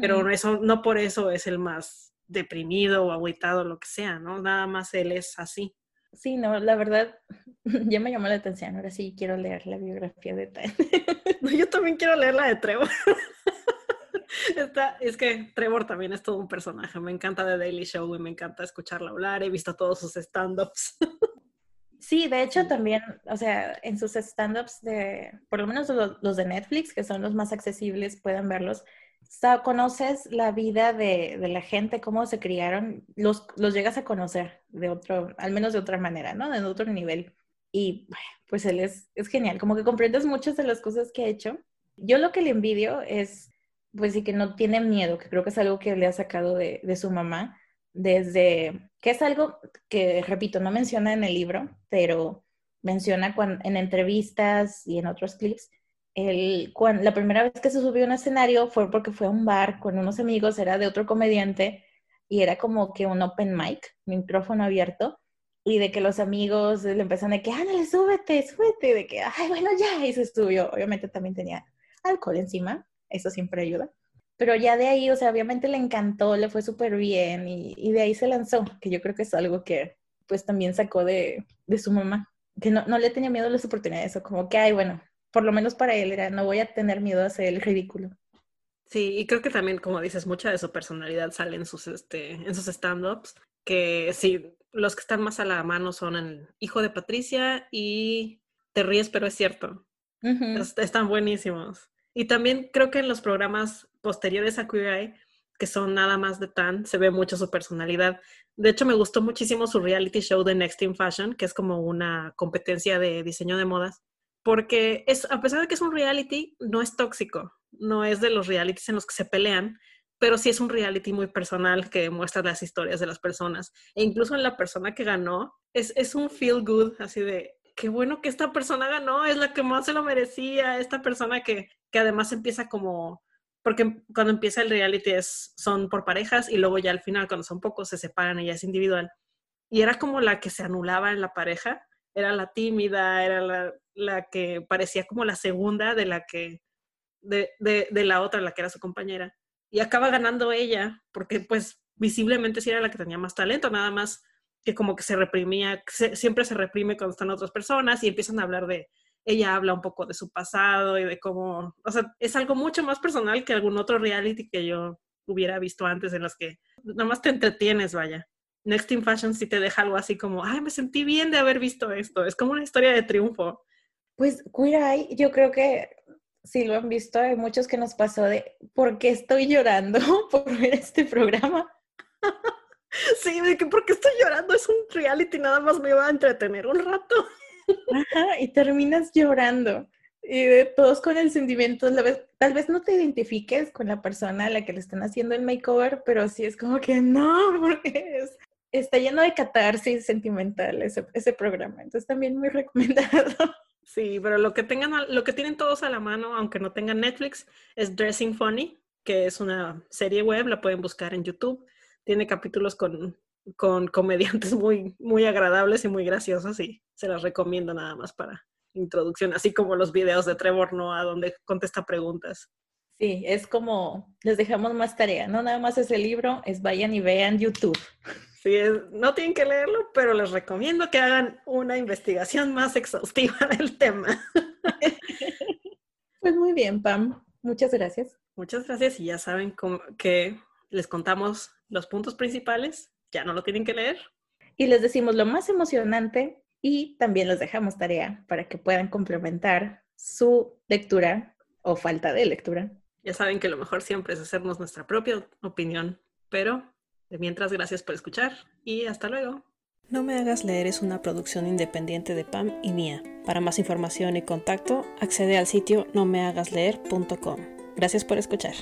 [SPEAKER 1] pero eso, no por eso es el más deprimido o agüitado, lo que sea, ¿no? Nada más él es así.
[SPEAKER 2] Sí, no, la verdad, (laughs) ya me llamó la atención, ahora sí quiero leer la biografía de Tan. (laughs)
[SPEAKER 1] yo también quiero leer la de Trevor. (laughs) es que Trevor también es todo un personaje. Me encanta The Daily Show y me encanta escucharla hablar. He visto todos sus stand-ups.
[SPEAKER 2] Sí, de hecho también, o sea, en sus stand-ups de, por lo menos los, de Netflix, que son los más accesibles, pueden verlos, conoces la vida de, la gente, cómo se criaron, los, los llegas a conocer de otro, al menos de otra manera, ¿no? De otro nivel. Y pues él es, es genial, como que comprendes muchas de las cosas que ha hecho. Yo lo que le envidio es, pues sí, que no tiene miedo, que creo que es algo que le ha sacado de, de su mamá, desde, que es algo que, repito, no menciona en el libro, pero menciona en entrevistas y en otros clips, el, cuando, la primera vez que se subió a un escenario fue porque fue a un bar con unos amigos, era de otro comediante y era como que un open mic, micrófono abierto, y de que los amigos le empezaron de que, ándale, súbete, súbete, de que, ay, bueno, ya, y se subió. Obviamente también tenía alcohol encima, eso siempre ayuda. Pero ya de ahí, o sea, obviamente le encantó, le fue súper bien y, de ahí se lanzó, que yo creo que es algo que pues también sacó de, de su mamá, que no, no, le tenía miedo a las oportunidades, o como que, ay, bueno, por lo menos para él era, no voy a tener miedo a hacer el ridículo.
[SPEAKER 1] Sí, y creo que también, como dices, mucha de su personalidad sale en sus, este, en sus stand-ups, que sí, los que están más a la mano son el hijo de Patricia y Te ríes, pero es cierto. están buenísimos. Y también creo que en los programas posteriores a Queer Eye, que son nada más de Tan, se ve mucho su personalidad. De hecho, me gustó muchísimo su reality show de Next in Fashion, que es como una competencia de diseño de modas, porque es, a pesar de que es un reality, no es tóxico, no es de los realities en los que se pelean, pero sí es un reality muy personal que muestra las historias de las personas. E incluso en la persona que ganó, es, es un feel good, así de, qué bueno que esta persona ganó, es la que más se lo merecía, esta persona que, que además empieza como, porque cuando empieza el reality es, son por parejas y luego ya al final cuando son pocos se separan y ya es individual. Y era como la que se anulaba en la pareja, era la tímida, era la, la que parecía como la segunda de la que, de, de, la otra, la que era su compañera. Y acaba ganando ella, porque pues visiblemente sí era la que tenía más talento, nada más que como que se reprimía, siempre se reprime cuando están otras personas y empiezan a hablar de, ella habla un poco de su pasado y de cómo, o sea, es algo mucho más personal que algún otro reality que yo hubiera visto antes en los que nada más te entretienes, vaya. Next in Fashion sí te deja algo así como, ay, me sentí bien de haber visto esto. Es como una historia de triunfo.
[SPEAKER 2] Pues Queer Eye, yo creo que si lo han visto, hay muchos que nos pasó de, ¿por qué estoy llorando (laughs) por ver este programa? (laughs)
[SPEAKER 1] Sí, de que porque estoy llorando es un reality, nada más me va a entretener un rato. (laughs)
[SPEAKER 2] Ajá, y terminas llorando. Y de todos con el sentimiento, tal vez no te identifiques con la persona a la que le están haciendo el makeover, pero sí es como que no, porque es, está lleno de catarsis sentimental ese, ese programa. Entonces también muy (laughs) recomendado.
[SPEAKER 1] Sí, pero lo que tengan, lo que tienen todos a la mano, aunque no tengan Netflix, es Dressing Funny, que es una serie web, la pueden buscar en YouTube tiene capítulos con, con comediantes (laughs) muy, muy agradables y muy graciosos y se las recomiendo nada más para introducción, así como los videos de Trevor Noah donde contesta preguntas.
[SPEAKER 2] Sí, es como les dejamos más tarea, no nada más ese libro, es vayan y vean YouTube.
[SPEAKER 1] Sí, no tienen que leerlo, pero les recomiendo que hagan una investigación más exhaustiva (laughs) del tema.
[SPEAKER 2] Pues muy bien, Pam. Muchas gracias.
[SPEAKER 1] Muchas gracias y ya saben que les contamos los puntos principales, ya no lo tienen que leer.
[SPEAKER 2] Y les decimos lo más emocionante y también les dejamos tarea para que puedan complementar su lectura o falta de lectura.
[SPEAKER 1] Ya saben que lo mejor siempre es hacernos nuestra propia opinión, pero mientras, gracias por escuchar y hasta luego. No me hagas leer es una producción independiente de Pam y mía. Para más información y contacto, accede al sitio nomehagasleer.com. Gracias por escuchar.